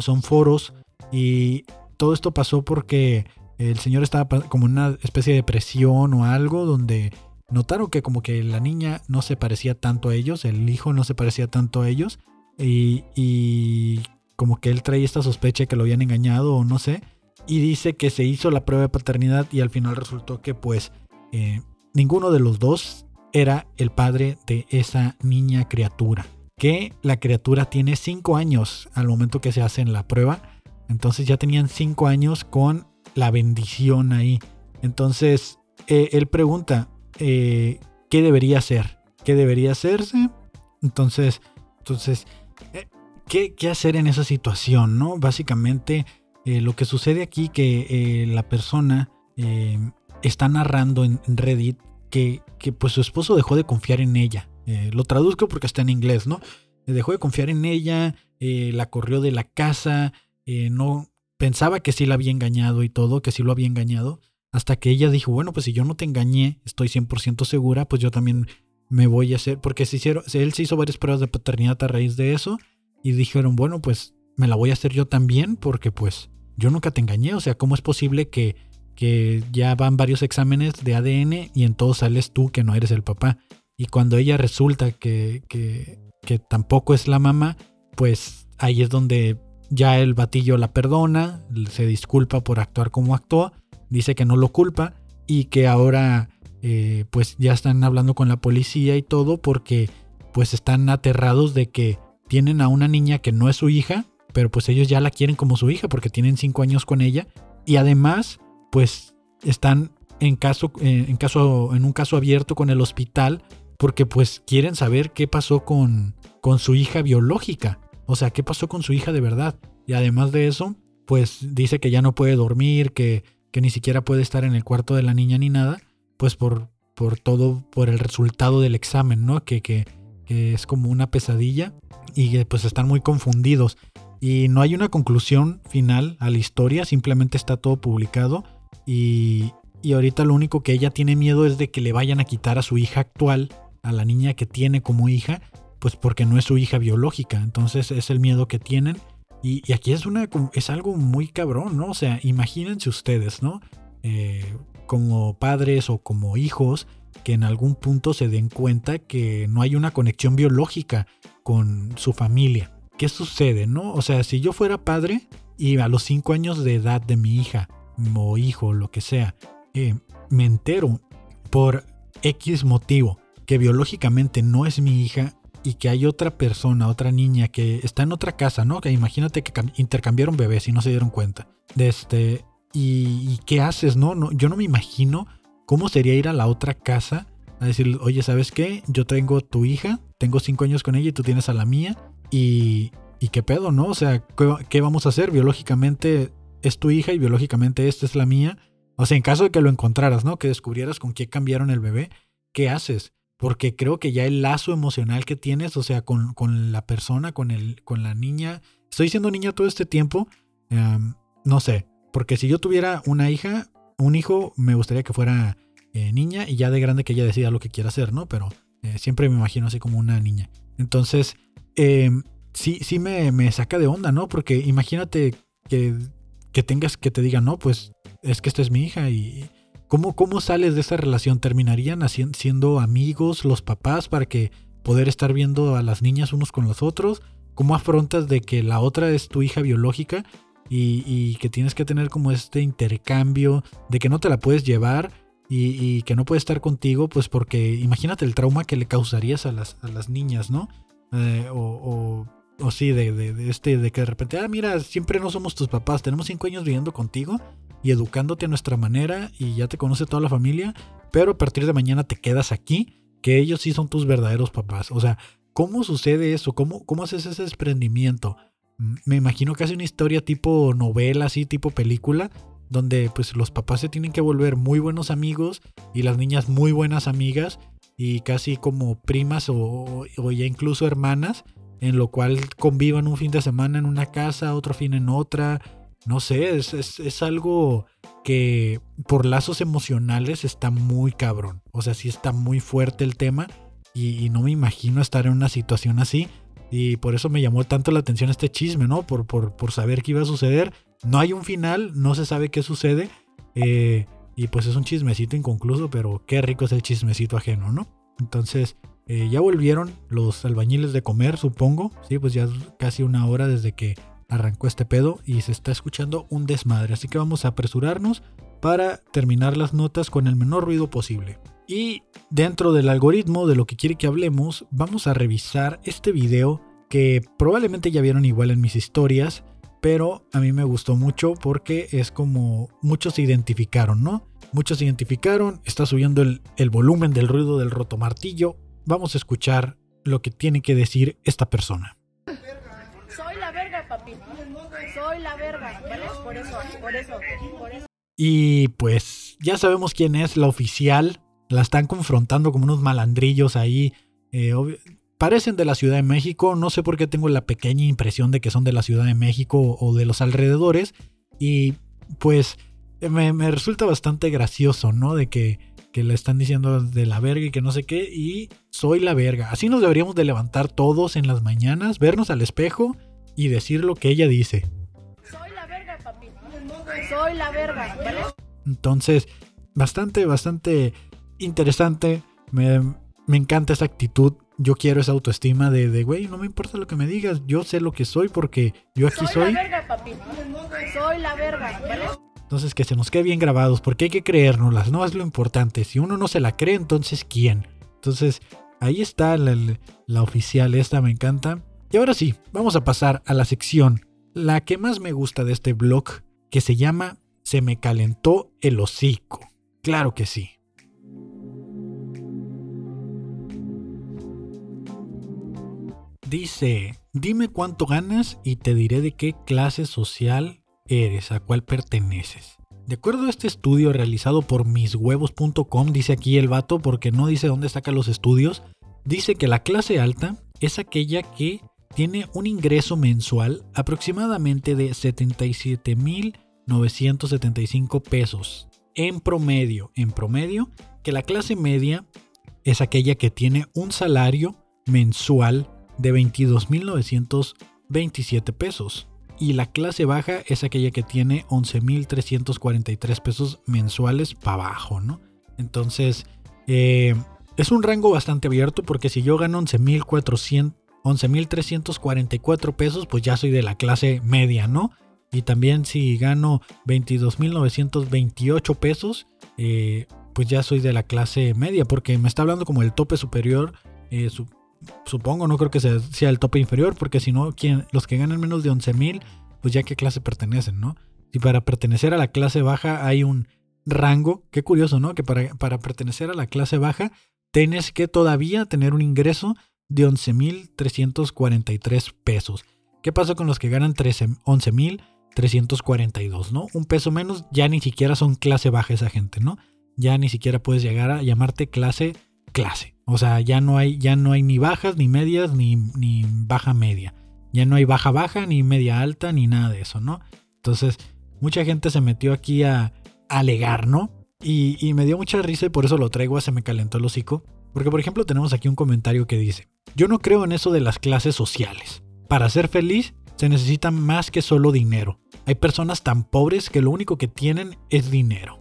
son foros. Y todo esto pasó porque el señor estaba como en una especie de depresión o algo donde notaron que como que la niña no se parecía tanto a ellos, el hijo no se parecía tanto a ellos. Y, y como que él traía esta sospecha de que lo habían engañado o no sé. Y dice que se hizo la prueba de paternidad y al final resultó que pues eh, ninguno de los dos era el padre de esa niña criatura. Que la criatura tiene 5 años al momento que se hace la prueba. Entonces ya tenían 5 años con la bendición ahí. Entonces eh, él pregunta, eh, ¿qué debería hacer? ¿Qué debería hacerse? Entonces, entonces eh, ¿qué, ¿qué, hacer en esa situación? ¿no? Básicamente lo que sucede aquí que la persona está narrando en Reddit que, que, pues su esposo dejó de confiar en ella. Lo traduzco porque está en inglés, ¿no? Dejó de confiar en ella, la corrió de la casa, no pensaba que sí la había engañado y todo, que sí lo había engañado, hasta que ella dijo, bueno, pues si yo no te engañé, estoy 100% segura, pues yo también me voy a hacer, porque se hicieron, él se hizo varias pruebas de paternidad a raíz de eso, y dijeron, bueno, pues me la voy a hacer yo también, porque pues yo nunca te engañé, o sea, ¿cómo es posible que, que ya van varios exámenes de ADN y en todos sales tú que no eres el papá? Y cuando ella resulta que, que, tampoco es la mamá, pues ahí es donde ya el batillo la perdona, se disculpa por actuar como actuó, dice que no lo culpa y que ahora eh, pues ya están hablando con la policía y todo porque pues están aterrados de que tienen a una niña que no es su hija, pero pues ellos ya la quieren como su hija porque tienen cinco años con ella y además pues están en caso, en caso en un caso abierto con el hospital porque pues quieren saber qué pasó con, con su hija biológica, o sea, qué pasó con su hija de verdad. Y además de eso, pues dice que ya no puede dormir, que que ni siquiera puede estar en el cuarto de la niña ni nada, pues por, por todo, por el resultado del examen, ¿no? Que, que, es como una pesadilla y que pues están muy confundidos. Y no hay una conclusión final a la historia, simplemente está todo publicado y, y ahorita lo único que ella tiene miedo es de que le vayan a quitar a su hija actual, a la niña que tiene como hija, pues porque no es su hija biológica. Entonces es el miedo que tienen y, aquí es, una, es algo muy cabrón, ¿no? O sea, imagínense ustedes, ¿no? Eh, como padres o como hijos que en algún punto se den cuenta que no hay una conexión biológica con su familia. ¿Qué sucede, no? O sea, si yo fuera padre y a los 5 años de edad de mi hija o hijo, lo que sea, eh, me entero por X motivo que biológicamente no es mi hija y que hay otra persona, otra niña que está en otra casa, ¿no? Que imagínate que intercambiaron bebés y no se dieron cuenta. De este, y, qué haces, ¿no? ¿no? Yo no me imagino cómo sería ir a la otra casa a decir, oye, ¿sabes qué? Yo tengo tu hija, tengo cinco años con ella y tú tienes a la mía. Y, y qué pedo, ¿no? O sea, ¿qué, ¿qué, vamos a hacer? Biológicamente es tu hija y biológicamente esta es la mía. O sea, en caso de que lo encontraras, ¿no? Que descubrieras con qué cambiaron el bebé, ¿qué haces? Porque creo que ya el lazo emocional que tienes, o sea, con, la persona, con, el, con la niña, estoy siendo niña todo este tiempo, em, no sé, porque si yo tuviera una hija, un hijo, me gustaría que fuera eh, niña y ya de grande que ella decida lo que quiera hacer, ¿no? Pero eh, siempre me imagino así como una niña. Entonces, em, sí, sí me, me, saca de onda, ¿no? Porque imagínate que, que tengas que te digan, no, pues es que esta es mi hija y ¿Cómo, ¿Cómo sales de esa relación? ¿Terminarían siendo amigos los papás para que poder estar viendo a las niñas unos con los otros? ¿Cómo afrontas de que la otra es tu hija biológica y, que tienes que tener como este intercambio de que no te la puedes llevar y, que no puede estar contigo? Pues porque imagínate el trauma que le causarías a las, a las niñas, ¿no? Eh, o, o, sí, de, de, este, de que de repente, ah, mira, siempre no somos tus papás, tenemos cinco años viviendo contigo y educándote a nuestra manera y ya te conoce toda la familia, pero a partir de mañana te quedas aquí, que ellos sí son tus verdaderos papás. O sea, ¿cómo sucede eso? ¿Cómo, cómo haces ese desprendimiento? Mm, me imagino que hace una historia tipo novela, así tipo película, donde pues los papás se tienen que volver muy buenos amigos y las niñas muy buenas amigas y casi como primas o, o ya incluso hermanas, en lo cual convivan un fin de semana en una casa, otro fin en otra, no sé, es, algo que por lazos emocionales está muy cabrón. O sea, sí está muy fuerte el tema y, no me imagino estar en una situación así. Y por eso me llamó tanto la atención este chisme, ¿no? Por, por, saber qué iba a suceder. No hay un final, no se sabe qué sucede. Eh, y pues es un chismecito inconcluso, pero qué rico es el chismecito ajeno, ¿no? Entonces, eh, ya volvieron los albañiles de comer, supongo. Sí, pues ya casi una hora desde que arrancó este pedo y se está escuchando un desmadre. Así que vamos a apresurarnos para terminar las notas con el menor ruido posible. Y dentro del algoritmo de lo que quiere que hablemos, vamos a revisar este video que probablemente ya vieron igual en mis historias, pero a mí me gustó mucho porque es como muchos se identificaron, ¿no? Muchos se identificaron, está subiendo el, volumen del ruido del rotomartillo. Vamos a escuchar lo que tiene que decir esta persona. Soy la verga, papi. La verga. Por eso, por eso, por eso. Y pues ya sabemos quién es la oficial. La están confrontando como unos malandrillos ahí. Eh, parecen de la Ciudad de México. No sé por qué tengo la pequeña impresión de que son de la Ciudad de México o de los alrededores. Y pues me, me resulta bastante gracioso, ¿no? De que, que le están diciendo de la verga y que no sé qué. Y soy la verga. Así nos deberíamos de levantar todos en las mañanas, vernos al espejo y decir lo que ella dice. Soy la verga, ¿vale? Entonces, bastante, bastante interesante. Me, me encanta esa actitud. Yo quiero esa autoestima de, de, güey, no me importa lo que me digas. Yo sé lo que soy porque yo aquí Soy soy. la verga, papi. Soy la verga, ¿vale? Entonces, que se nos quede bien grabados porque hay que creérnoslas, no es lo importante. Si uno no se la cree, entonces ¿quién? Entonces, ahí está la, la oficial, esta me encanta. Y ahora sí, vamos a pasar a la sección, la que más me gusta de este blog, que se llama Se me calentó el hocico. Claro que sí. Dice, dime cuánto ganas y te diré de qué clase social eres, a cuál perteneces. De acuerdo a este estudio realizado por mishuevos.com, dice aquí el vato, porque no dice dónde saca los estudios, dice que la clase alta es aquella que tiene un ingreso mensual aproximadamente de 77.975 pesos. En promedio, en promedio, que la clase media es aquella que tiene un salario mensual de 22.927 pesos. Y la clase baja es aquella que tiene 11.343 pesos mensuales para abajo, ¿no? Entonces, eh, es un rango bastante abierto porque si yo gano 11.400 11.344 pesos, pues ya soy de la clase media, ¿no? Y también si gano 22.928 pesos, eh, pues ya soy de la clase media, porque me está hablando como el tope superior, eh, su, supongo, no creo que sea, el tope inferior, porque si no, ¿quién, los que ganan menos de 11.000, pues ya qué clase pertenecen, ¿no? Y para pertenecer a la clase baja hay un rango, qué curioso, ¿no? Que para, para pertenecer a la clase baja tienes que todavía tener un ingreso de 11.343 pesos. ¿Qué pasa con los que ganan 11.342, no? Un peso menos, ya ni siquiera son clase baja esa gente, ¿no? Ya ni siquiera puedes llegar a llamarte clase clase. O sea, ya no hay, ya no hay ni bajas, ni medias, ni, ni baja media. Ya no hay baja baja, ni media alta, ni nada de eso, ¿no? Entonces, mucha gente se metió aquí a, alegar, ¿no? Y, y me dio mucha risa y por eso lo traigo Se me calentó el hocico. Porque, por ejemplo, tenemos aquí un comentario que dice, yo no creo en eso de las clases sociales. Para ser feliz se necesita más que solo dinero. Hay personas tan pobres que lo único que tienen es dinero.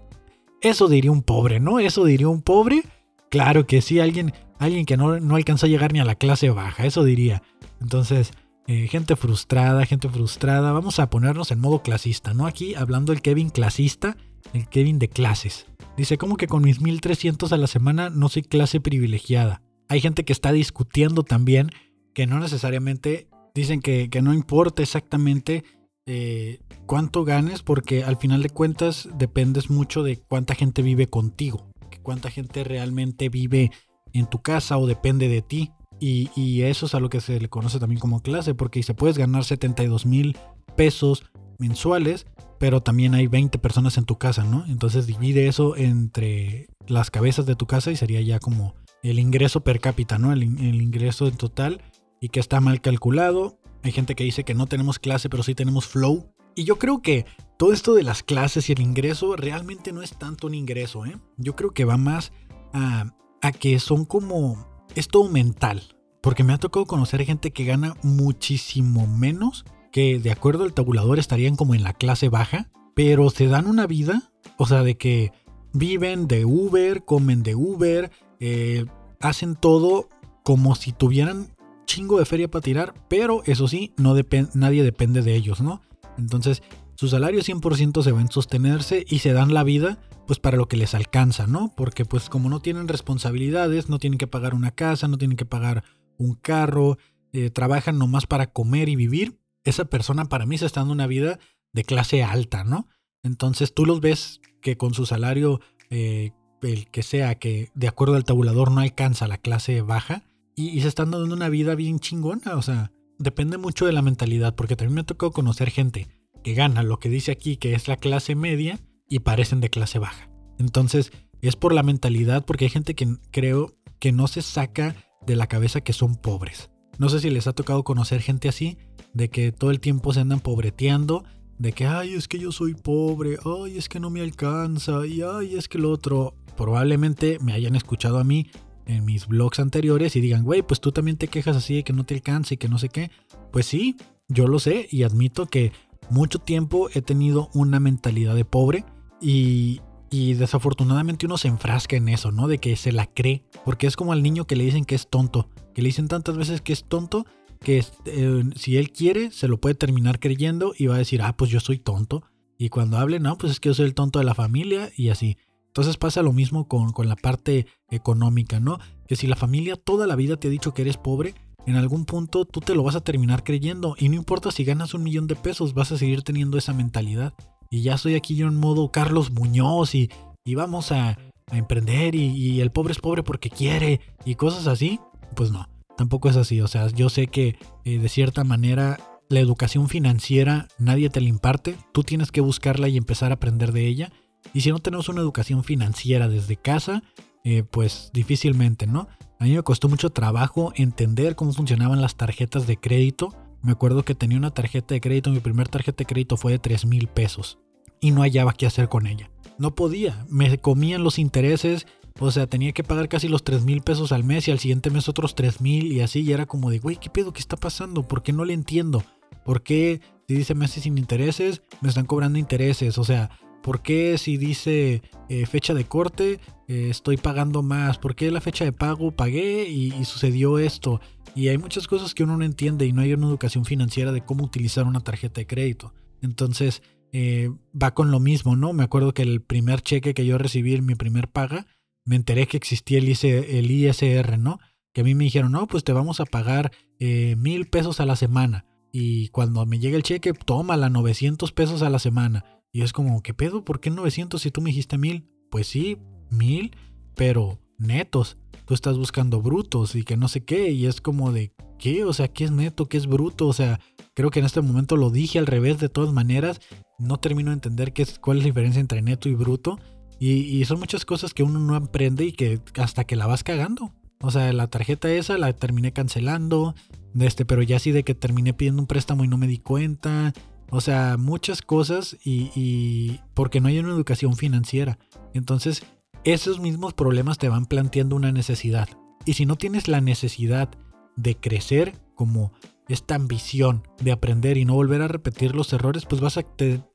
Eso diría un pobre, ¿no? Eso diría un pobre. Claro que sí, alguien, alguien que no, no alcanzó a llegar ni a la clase baja, eso diría. Entonces, eh, gente frustrada, gente frustrada. Vamos a ponernos en modo clasista, ¿no? Aquí hablando el Kevin clasista, el Kevin de clases. Dice, ¿cómo que con mis 1300 a la semana no soy clase privilegiada? Hay gente que está discutiendo también que no necesariamente dicen que, que no importa exactamente eh, cuánto ganes, porque al final de cuentas dependes mucho de cuánta gente vive contigo, que cuánta gente realmente vive en tu casa o depende de ti. Y, y eso es a lo que se le conoce también como clase, porque se puedes ganar 72 mil pesos mensuales, pero también hay 20 personas en tu casa, ¿no? Entonces divide eso entre las cabezas de tu casa y sería ya como el ingreso per cápita, ¿no? El, el, ingreso en total y que está mal calculado. Hay gente que dice que no tenemos clase, pero sí tenemos flow. Y yo creo que todo esto de las clases y el ingreso realmente no es tanto un ingreso, ¿eh? Yo creo que va más a, a que son como... Es todo mental. Porque me ha tocado conocer gente que gana muchísimo menos que de acuerdo al tabulador estarían como en la clase baja, pero se dan una vida, o sea, de que viven de Uber, comen de Uber, eh, hacen todo como si tuvieran chingo de feria para tirar, pero eso sí, no nadie depende de ellos, ¿no? Entonces, su salario 100% se va en sostenerse y se dan la vida pues para lo que les alcanza, ¿no? Porque pues como no tienen responsabilidades, no tienen que pagar una casa, no tienen que pagar un carro, eh, trabajan nomás para comer y vivir, esa persona para mí se está dando una vida de clase alta, ¿no? Entonces tú los ves que con su salario, eh, el que sea, que de acuerdo al tabulador no alcanza la clase baja, y, se están dando una vida bien chingona, o sea, depende mucho de la mentalidad, porque también me tocado conocer gente que gana lo que dice aquí que es la clase media y parecen de clase baja. Entonces, es por la mentalidad, porque hay gente que creo que no se saca de la cabeza que son pobres. No sé si les ha tocado conocer gente así, de que todo el tiempo se andan pobreteando, de que, ay, es que yo soy pobre, ay, es que no me alcanza, y ay, es que lo otro. Probablemente me hayan escuchado a mí en mis blogs anteriores y digan, güey, pues tú también te quejas así de que no te alcanza y que no sé qué. Pues sí, yo lo sé y admito que mucho tiempo he tenido una mentalidad de pobre y, y desafortunadamente uno se enfrasca en eso, ¿no? De que se la cree, porque es como al niño que le dicen que es tonto, que le dicen tantas veces que es tonto que eh, si él quiere se lo puede terminar creyendo y va a decir, ah, pues yo soy tonto. Y cuando hable, no, pues es que yo soy el tonto de la familia y así. Entonces pasa lo mismo con, con la parte económica, ¿no? Que si la familia toda la vida te ha dicho que eres pobre, en algún punto tú te lo vas a terminar creyendo. Y no importa si ganas un millón de pesos, vas a seguir teniendo esa mentalidad. Y ya estoy aquí yo en modo Carlos Muñoz y, y vamos a, a emprender y, el pobre es pobre porque quiere y cosas así. Pues no, tampoco es así. O sea, yo sé que eh, de cierta manera la educación financiera nadie te la imparte. Tú tienes que buscarla y empezar a aprender de ella. Y si no tenemos una educación financiera desde casa, eh, pues difícilmente, ¿no? A mí me costó mucho trabajo entender cómo funcionaban las tarjetas de crédito. Me acuerdo que tenía una tarjeta de crédito, mi primer tarjeta de crédito fue de 3 mil pesos y no hallaba qué hacer con ella. No podía, me comían los intereses, o sea, tenía que pagar casi los 3 mil pesos al mes y al siguiente mes otros 3 mil y así, y era como de, güey, ¿qué pedo? ¿Qué está pasando? ¿Por qué no le entiendo? ¿Por qué si dice meses sin intereses, me están cobrando intereses? O sea, ¿Por qué si dice eh, fecha de corte eh, estoy pagando más? ¿Por qué la fecha de pago pagué y, sucedió esto? Y hay muchas cosas que uno no entiende y no hay una educación financiera de cómo utilizar una tarjeta de crédito. Entonces eh, va con lo mismo, ¿no? Me acuerdo que el primer cheque que yo recibí en mi primer paga, me enteré que existía el, el ISR, ¿no? Que a mí me dijeron, no, pues te vamos a pagar mil pesos a la semana. Y cuando me llega el cheque, tómala, 900 pesos a la semana. Y es como, ¿qué pedo? ¿Por qué 900 si tú me dijiste 1000? Pues sí, 1000, pero netos. Tú estás buscando brutos y que no sé qué. Y es como de, ¿qué? O sea, ¿qué es neto? ¿Qué es bruto? O sea, creo que en este momento lo dije al revés de todas maneras. No termino de entender qué es, cuál es la diferencia entre neto y bruto. Y, y son muchas cosas que uno no aprende y que hasta que la vas cagando. O sea, la tarjeta esa la terminé cancelando. Este, pero ya sí de que terminé pidiendo un préstamo y no me di cuenta. O sea, muchas cosas y, porque no hay una educación financiera. Entonces, esos mismos problemas te van planteando una necesidad. Y si no tienes la necesidad de crecer como esta ambición de aprender y no volver a repetir los errores, pues vas a,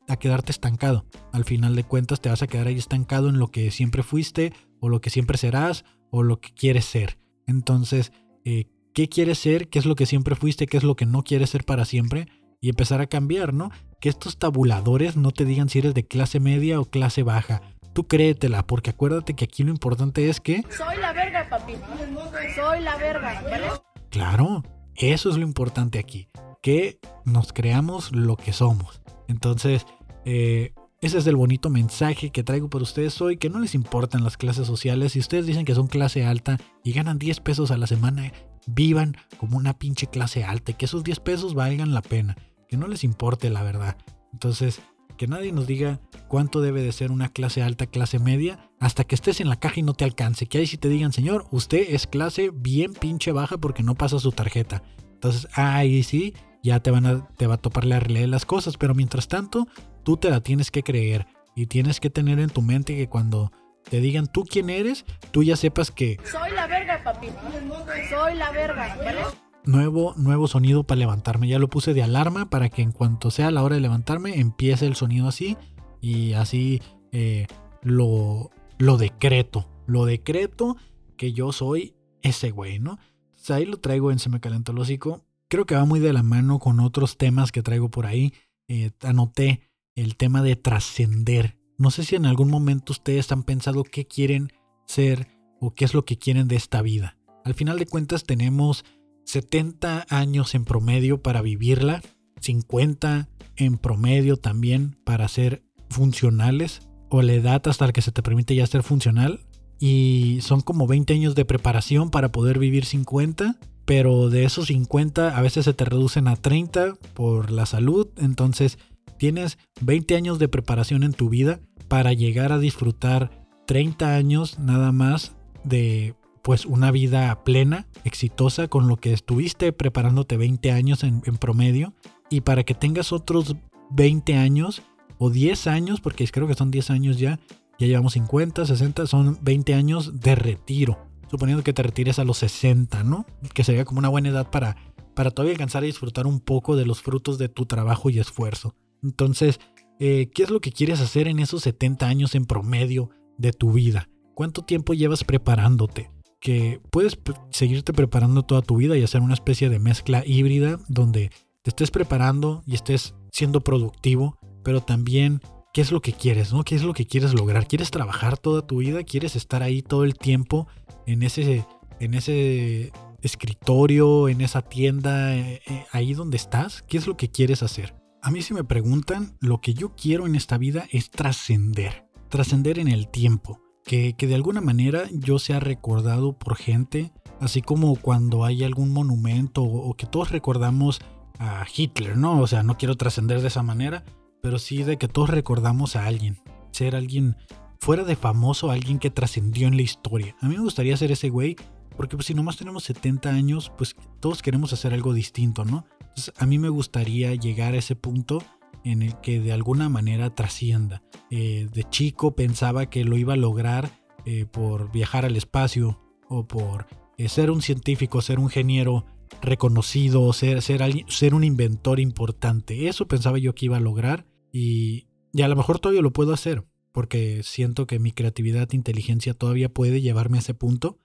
a, quedarte estancado. Al final de cuentas te vas a quedar ahí estancado en lo que siempre fuiste o lo que siempre serás o lo que quieres ser. Entonces, eh, ¿qué quieres ser? ¿Qué es lo que siempre fuiste? ¿Qué es lo que no quieres ser para siempre? y empezar a cambiar, ¿no? Que estos tabuladores no te digan si eres de clase media o clase baja. Tú créetela, porque acuérdate que aquí lo importante es que... Soy la verga, papi. Soy la verga, ¿vale? Claro, eso es lo importante aquí. Que nos creamos lo que somos. Entonces, eh, ese es el bonito mensaje que traigo para ustedes hoy, que no les importan las clases sociales. Si ustedes dicen que son clase alta y ganan 10 pesos a la semana, vivan como una pinche clase alta que esos 10 pesos valgan la pena que no les importe la verdad. Entonces, que nadie nos diga cuánto debe de ser una clase alta, clase media, hasta que estés en la caja y no te alcance. Que ahí si te digan, señor, usted es clase bien pinche baja porque no pasa su tarjeta. Entonces, ahí sí, ya te, van a, te va a topar la realidad de las cosas. Pero mientras tanto, tú te la tienes que creer. Y tienes que tener en tu mente que cuando te digan tú quién eres, tú ya sepas que... Soy la verga, papi. Soy la verga, ¿vale? nuevo, nuevo sonido para levantarme. Ya lo puse de alarma para que en cuanto sea la hora de levantarme empiece el sonido así y así eh, lo, lo decreto. Lo decreto que yo soy ese güey, ¿no? Entonces ahí lo traigo en Se me calentó el hocico. Creo que va muy de la mano con otros temas que traigo por ahí. Eh, anoté el tema de trascender. No sé si en algún momento ustedes han pensado qué quieren ser o qué es lo que quieren de esta vida. Al final de cuentas tenemos 70 años en promedio para vivirla, 50 en promedio también para ser funcionales, o la edad hasta la que se te permite ya ser funcional. Y son como 20 años de preparación para poder vivir 50, pero de esos 50 a veces se te reducen a 30 por la salud, entonces tienes 20 años de preparación en tu vida para llegar a disfrutar 30 años nada más de pues una vida plena, exitosa, con lo que estuviste preparándote 20 años en, promedio, y para que tengas otros 20 años o 10 años, porque creo que son 10 años ya, ya llevamos 50, 60, son 20 años de retiro, suponiendo que te retires a los 60, ¿no? Que sería como una buena edad para, para todavía alcanzar a disfrutar un poco de los frutos de tu trabajo y esfuerzo. Entonces, eh, ¿qué es lo que quieres hacer en esos 70 años en promedio de tu vida? ¿Cuánto tiempo llevas preparándote? Que puedes seguirte preparando toda tu vida y hacer una especie de mezcla híbrida donde te estés preparando y estés siendo productivo, pero también qué es lo que quieres, ¿no? ¿Qué es lo que quieres lograr? ¿Quieres trabajar toda tu vida? ¿Quieres estar ahí todo el tiempo en ese, en ese escritorio, en esa tienda, eh, eh, ahí donde estás? ¿Qué es lo que quieres hacer? A mí si me preguntan, lo que yo quiero en esta vida es trascender, trascender en el tiempo que, de alguna manera yo sea recordado por gente, así como cuando hay algún monumento o, que todos recordamos a Hitler, ¿no? O sea, no quiero trascender de esa manera, pero sí de que todos recordamos a alguien, ser alguien fuera de famoso, alguien que trascendió en la historia. A mí me gustaría ser ese güey, porque pues, si nomás tenemos 70 años, pues todos queremos hacer algo distinto, ¿no? Entonces, a mí me gustaría llegar a ese punto en el que de alguna manera trascienda. Eh, de chico pensaba que lo iba a lograr eh, por viajar al espacio o por eh, ser un científico, ser un ingeniero reconocido, ser, ser, ser un inventor importante. Eso pensaba yo que iba a lograr y, y a lo mejor todavía lo puedo hacer porque siento que mi creatividad e inteligencia todavía puede llevarme a ese punto,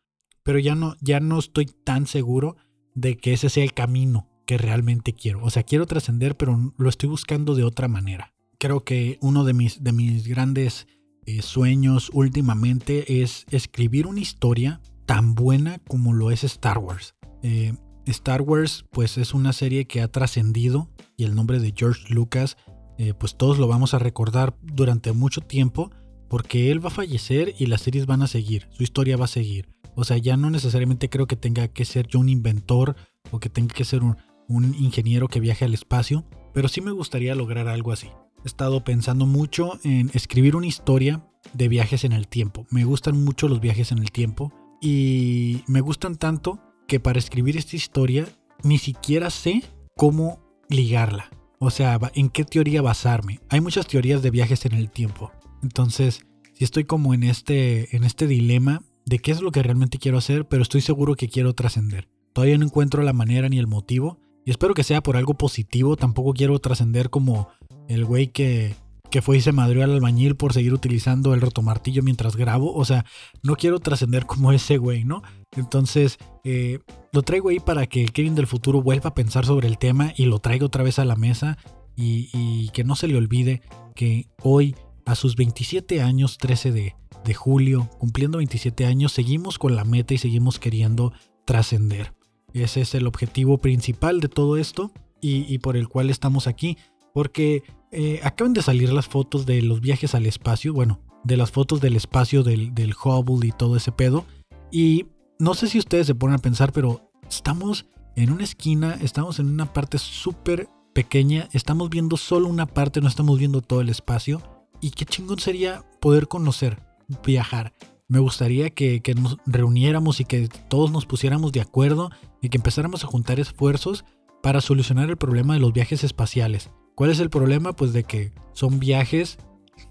pero ya no, ya no estoy tan seguro de que ese sea el camino que realmente quiero. O sea, quiero trascender, pero lo estoy buscando de otra manera. Creo que uno de mis, de mis grandes eh, sueños últimamente es escribir una historia tan buena como lo es Star Wars. Eh, Star Wars pues es una serie que ha trascendido y el nombre de George Lucas eh, pues todos lo vamos a recordar durante mucho tiempo porque él va a fallecer y las series van a seguir, su historia va a seguir. O sea, ya no necesariamente creo que tenga que ser yo un inventor o que tenga que ser un, un ingeniero que viaje al espacio, pero sí me gustaría lograr algo así. He estado pensando mucho en escribir una historia de viajes en el tiempo. Me gustan mucho los viajes en el tiempo y me gustan tanto que para escribir esta historia ni siquiera sé cómo ligarla. O sea, en qué teoría basarme. Hay muchas teorías de viajes en el tiempo. Entonces, si estoy como en este, en este dilema de qué es lo que realmente quiero hacer, pero estoy seguro que quiero trascender. Todavía no encuentro la manera ni el motivo, y espero que sea por algo positivo. Tampoco quiero trascender como el güey que, que fue y se madrió al albañil por seguir utilizando el rotomartillo mientras grabo. O sea, no quiero trascender como ese güey, ¿no? Entonces, eh, lo traigo ahí para que Kevin del futuro vuelva a pensar sobre el tema y lo traiga otra vez a la mesa y, y que no se le olvide que hoy, a sus 27 años, 13 de, de julio, cumpliendo 27 años, seguimos con la meta y seguimos queriendo trascender. Ese es el objetivo principal de todo esto y, por el cual estamos aquí. Porque eh, acaban de salir las fotos de los viajes al espacio. Bueno, de las fotos del espacio del, del Hubble y todo ese pedo. Y no sé si ustedes se ponen a pensar, pero estamos en una esquina, estamos en una parte súper pequeña, estamos viendo solo una parte, no estamos viendo todo el espacio. Y qué chingón sería poder conocer, viajar. Me gustaría que, que, nos reuniéramos y que todos nos pusiéramos de acuerdo y que empezáramos a juntar esfuerzos para solucionar el problema de los viajes espaciales. ¿Cuál es el problema? Pues de que son viajes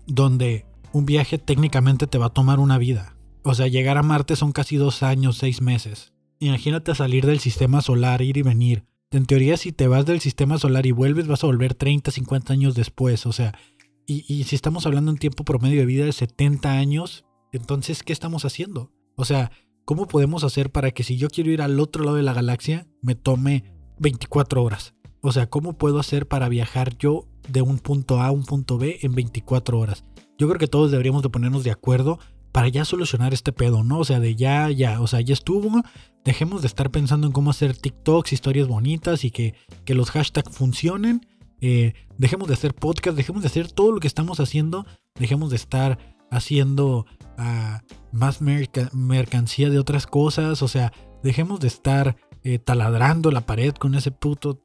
donde un viaje técnicamente te va a tomar una vida. O sea, llegar a Marte son casi dos años, seis meses. Imagínate salir del sistema solar, ir y venir. En teoría, si te vas del sistema solar y vuelves, vas a volver 30, 50 años después. O sea, y, y si estamos hablando en tiempo promedio de vida de 70 años, entonces, ¿qué estamos haciendo? O sea, ¿cómo podemos hacer para que si yo quiero ir al otro lado de la galaxia, me tome 24 horas? O sea, ¿cómo puedo hacer para viajar yo de un punto A a un punto B en 24 horas? yo creo que todos deberíamos de ponernos de acuerdo para ya solucionar este pedo, ¿no? O sea, de ya, ya, o sea, ya estuvo. Dejemos de estar pensando en cómo hacer TikToks, historias bonitas y que, que los hashtags funcionen. Eh, dejemos de hacer podcast, dejemos de hacer todo lo que estamos haciendo. Dejemos de estar haciendo ah, más mercancía de otras cosas. O sea, dejemos de estar eh, taladrando la pared con ese puto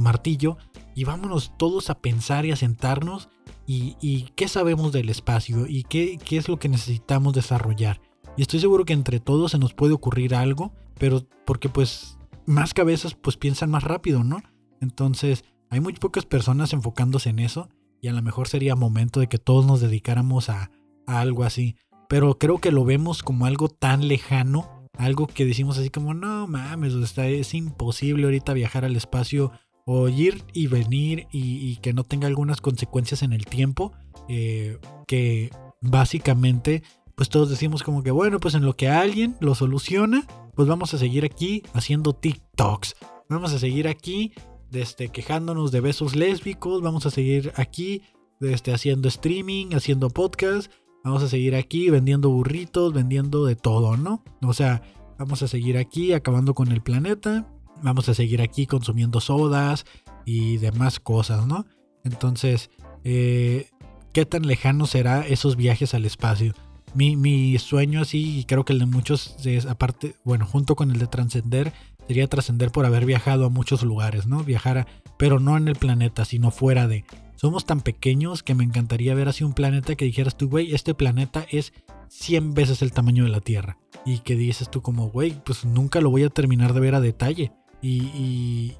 martillo. Y vámonos todos a pensar y a sentarnos y, qué sabemos del espacio y qué, qué, es lo que necesitamos desarrollar. Y estoy seguro que entre todos se nos puede ocurrir algo, pero porque pues más cabezas pues piensan más rápido, ¿no? Entonces hay muy pocas personas enfocándose en eso y a lo mejor sería momento de que todos nos dedicáramos a, a algo así. Pero creo que lo vemos como algo tan lejano, algo que decimos así como, no mames, es imposible ahorita viajar al espacio o ir y venir y, que no tenga algunas consecuencias en el tiempo, eh, que básicamente pues todos decimos como que bueno, pues en lo que alguien lo soluciona, pues vamos a seguir aquí haciendo TikToks, vamos a seguir aquí desde quejándonos de besos lésbicos, vamos a seguir aquí desde haciendo streaming, haciendo podcast, vamos a seguir aquí vendiendo burritos, vendiendo de todo, ¿no? O sea, vamos a seguir aquí acabando con el planeta vamos a seguir aquí consumiendo sodas y demás cosas, ¿no? Entonces, eh, ¿qué tan lejano será esos viajes al espacio? Mi, sueño así, y creo que el de muchos, es, aparte, bueno, junto con el de trascender, sería trascender por haber viajado a muchos lugares, ¿no? Viajar, pero no en el planeta, sino fuera de. Somos tan pequeños que me encantaría ver así un planeta que dijeras tú, güey, este planeta es 100 veces el tamaño de la Tierra. Y que dices tú como, güey, pues nunca lo voy a terminar de ver a detalle y,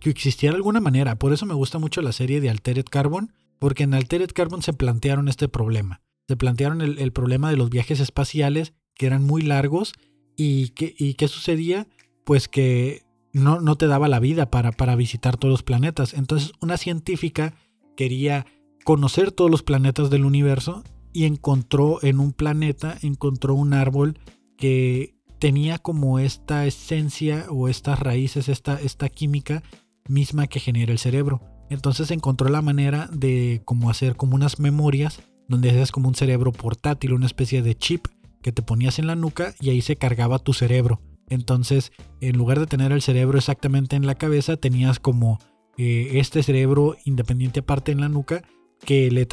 que existiera alguna manera. Por eso me gusta mucho la serie de Altered Carbon, porque en Altered Carbon se plantearon este problema. Se plantearon el, problema de los viajes espaciales que eran muy largos y, que, qué sucedía, pues que no, no te daba la vida para, para visitar todos los planetas. Entonces una científica quería conocer todos los planetas del universo y encontró en un planeta, encontró un árbol que tenía como esta esencia o estas raíces, esta, esta química misma que genera el cerebro. Entonces encontró la manera de como hacer como unas memorias donde hacías como un cerebro portátil, una especie de chip que te ponías en la nuca y ahí se cargaba tu cerebro. Entonces, en lugar de tener el cerebro exactamente en la cabeza, tenías como eh, este cerebro independiente aparte en la nuca que le,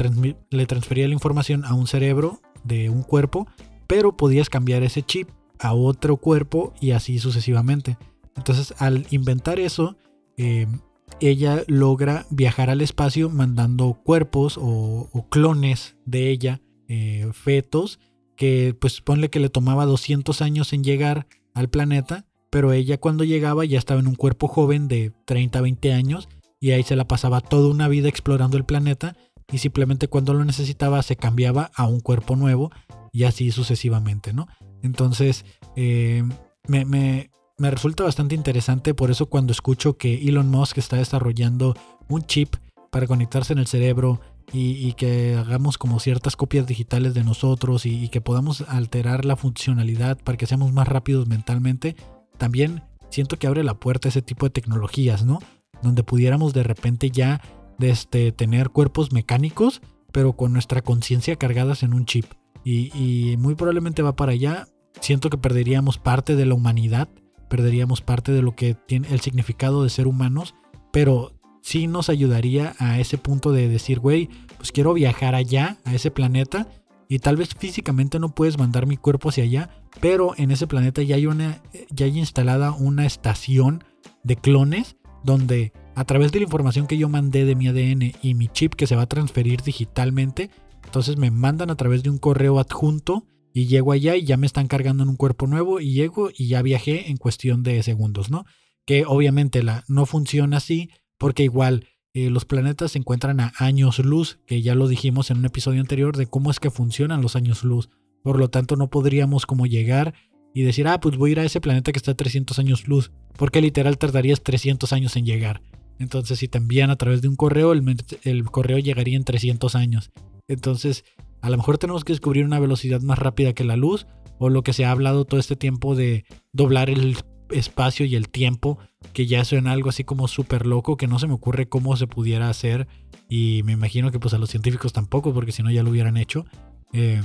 le transfería la información a un cerebro de un cuerpo, pero podías cambiar ese chip a otro cuerpo y así sucesivamente. Entonces al inventar eso, em, ella logra viajar al espacio mandando cuerpos o, clones de ella, eh, fetos, que pues ponle que le tomaba 200 años en llegar al planeta, pero ella cuando llegaba ya estaba en un cuerpo joven de 30, 20 años y ahí se la pasaba toda una vida explorando el planeta y simplemente cuando lo necesitaba se cambiaba a un cuerpo nuevo y así sucesivamente, ¿no? Entonces, eh, me, resulta bastante interesante, por eso cuando escucho que Elon Musk está desarrollando un chip para conectarse en el cerebro y, que hagamos como ciertas copias digitales de nosotros y, que podamos alterar la funcionalidad para que seamos más rápidos mentalmente, también siento que abre la puerta a ese tipo de tecnologías, ¿no? Donde pudiéramos de repente ya este, tener cuerpos mecánicos, pero con nuestra conciencia cargadas en un chip. y, muy probablemente va para allá siento que perderíamos parte de la humanidad, perderíamos parte de lo que tiene el significado de ser humanos, pero sí nos ayudaría a ese punto de decir, güey, pues quiero viajar allá, a ese planeta, y tal vez físicamente no puedes mandar mi cuerpo hacia allá, pero en ese planeta ya hay, una, ya hay instalada una estación de clones donde a través de la información que yo mandé de mi ADN y mi chip que se va a transferir digitalmente, entonces me mandan a través de un correo adjunto y llego allá y ya me están cargando en un cuerpo nuevo y llego y ya viajé en cuestión de segundos, ¿no? Que obviamente la, no funciona así porque igual eh, los planetas se encuentran a años luz, que ya lo dijimos en un episodio anterior de cómo es que funcionan los años luz. Por lo tanto, no podríamos como llegar y decir, ah, pues voy a ir a ese planeta que está a 300 años luz, porque literal tardarías 300 años en llegar. Entonces, si te envían a través de un correo, el, el correo llegaría en 300 años. Entonces, a lo mejor tenemos que descubrir una velocidad más rápida que la luz, o lo que se ha hablado todo este tiempo de doblar el, espacio y el tiempo, que ya suena algo así como súper loco, que no se me ocurre cómo se pudiera hacer y me imagino que pues a los científicos tampoco, porque si no ya lo hubieran hecho. Eh,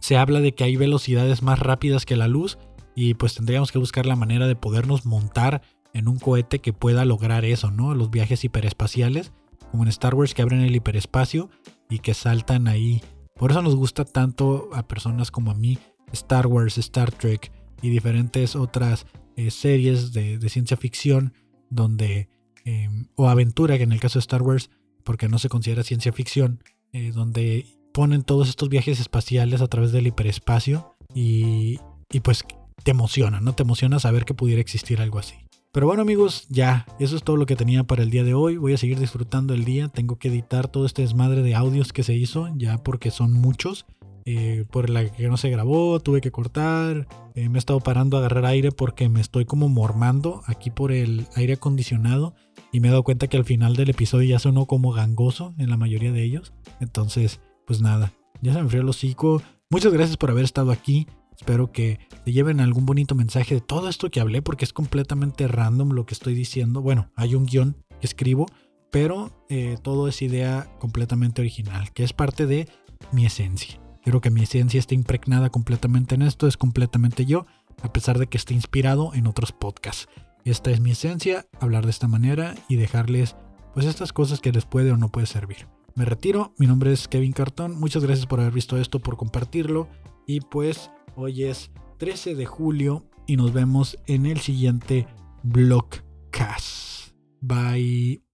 se habla de que hay velocidades más rápidas que la luz y pues tendríamos que buscar la manera de podernos montar en un cohete que pueda lograr eso, ¿no? Los viajes hiperespaciales, como en Star Wars que abren el hiperespacio y que saltan ahí. Por eso nos gusta tanto a personas como a mí Star Wars, Star Trek y diferentes otras eh, series de, ciencia ficción donde em, o aventura que en el caso de Star Wars porque no se considera ciencia ficción eh, donde ponen todos estos viajes espaciales a través del hiperespacio y, y pues te emociona, ¿no? Te emociona saber que pudiera existir algo así. Pero bueno amigos, ya, eso es todo lo que tenía para el día de hoy. Voy a seguir disfrutando el día. Tengo que editar todo este desmadre de audios que se hizo, ya porque son muchos. Eh, por la que no se grabó, tuve que cortar. Eh, me he estado parando a agarrar aire porque me estoy como mormando aquí por el aire acondicionado. Y me he dado cuenta que al final del episodio ya sonó como gangoso en la mayoría de ellos. Entonces, pues nada, ya se me enfrió el hocico. Muchas gracias por haber estado aquí. Espero que te lleven algún bonito mensaje de todo esto que hablé porque es completamente random lo que estoy diciendo. Bueno, hay un guion que escribo, pero eh, todo es idea completamente original, que es parte de mi esencia. Quiero que mi esencia esté impregnada completamente en esto, es completamente yo, a pesar de que esté inspirado en otros podcasts. Esta es mi esencia, hablar de esta manera y dejarles pues estas cosas que les puede o no puede servir. Me retiro, mi nombre es Kevin Cartón, muchas gracias por haber visto esto, por compartirlo y pues Hoy es 13 de julio y nos vemos en el siguiente Vlogcast. Bye.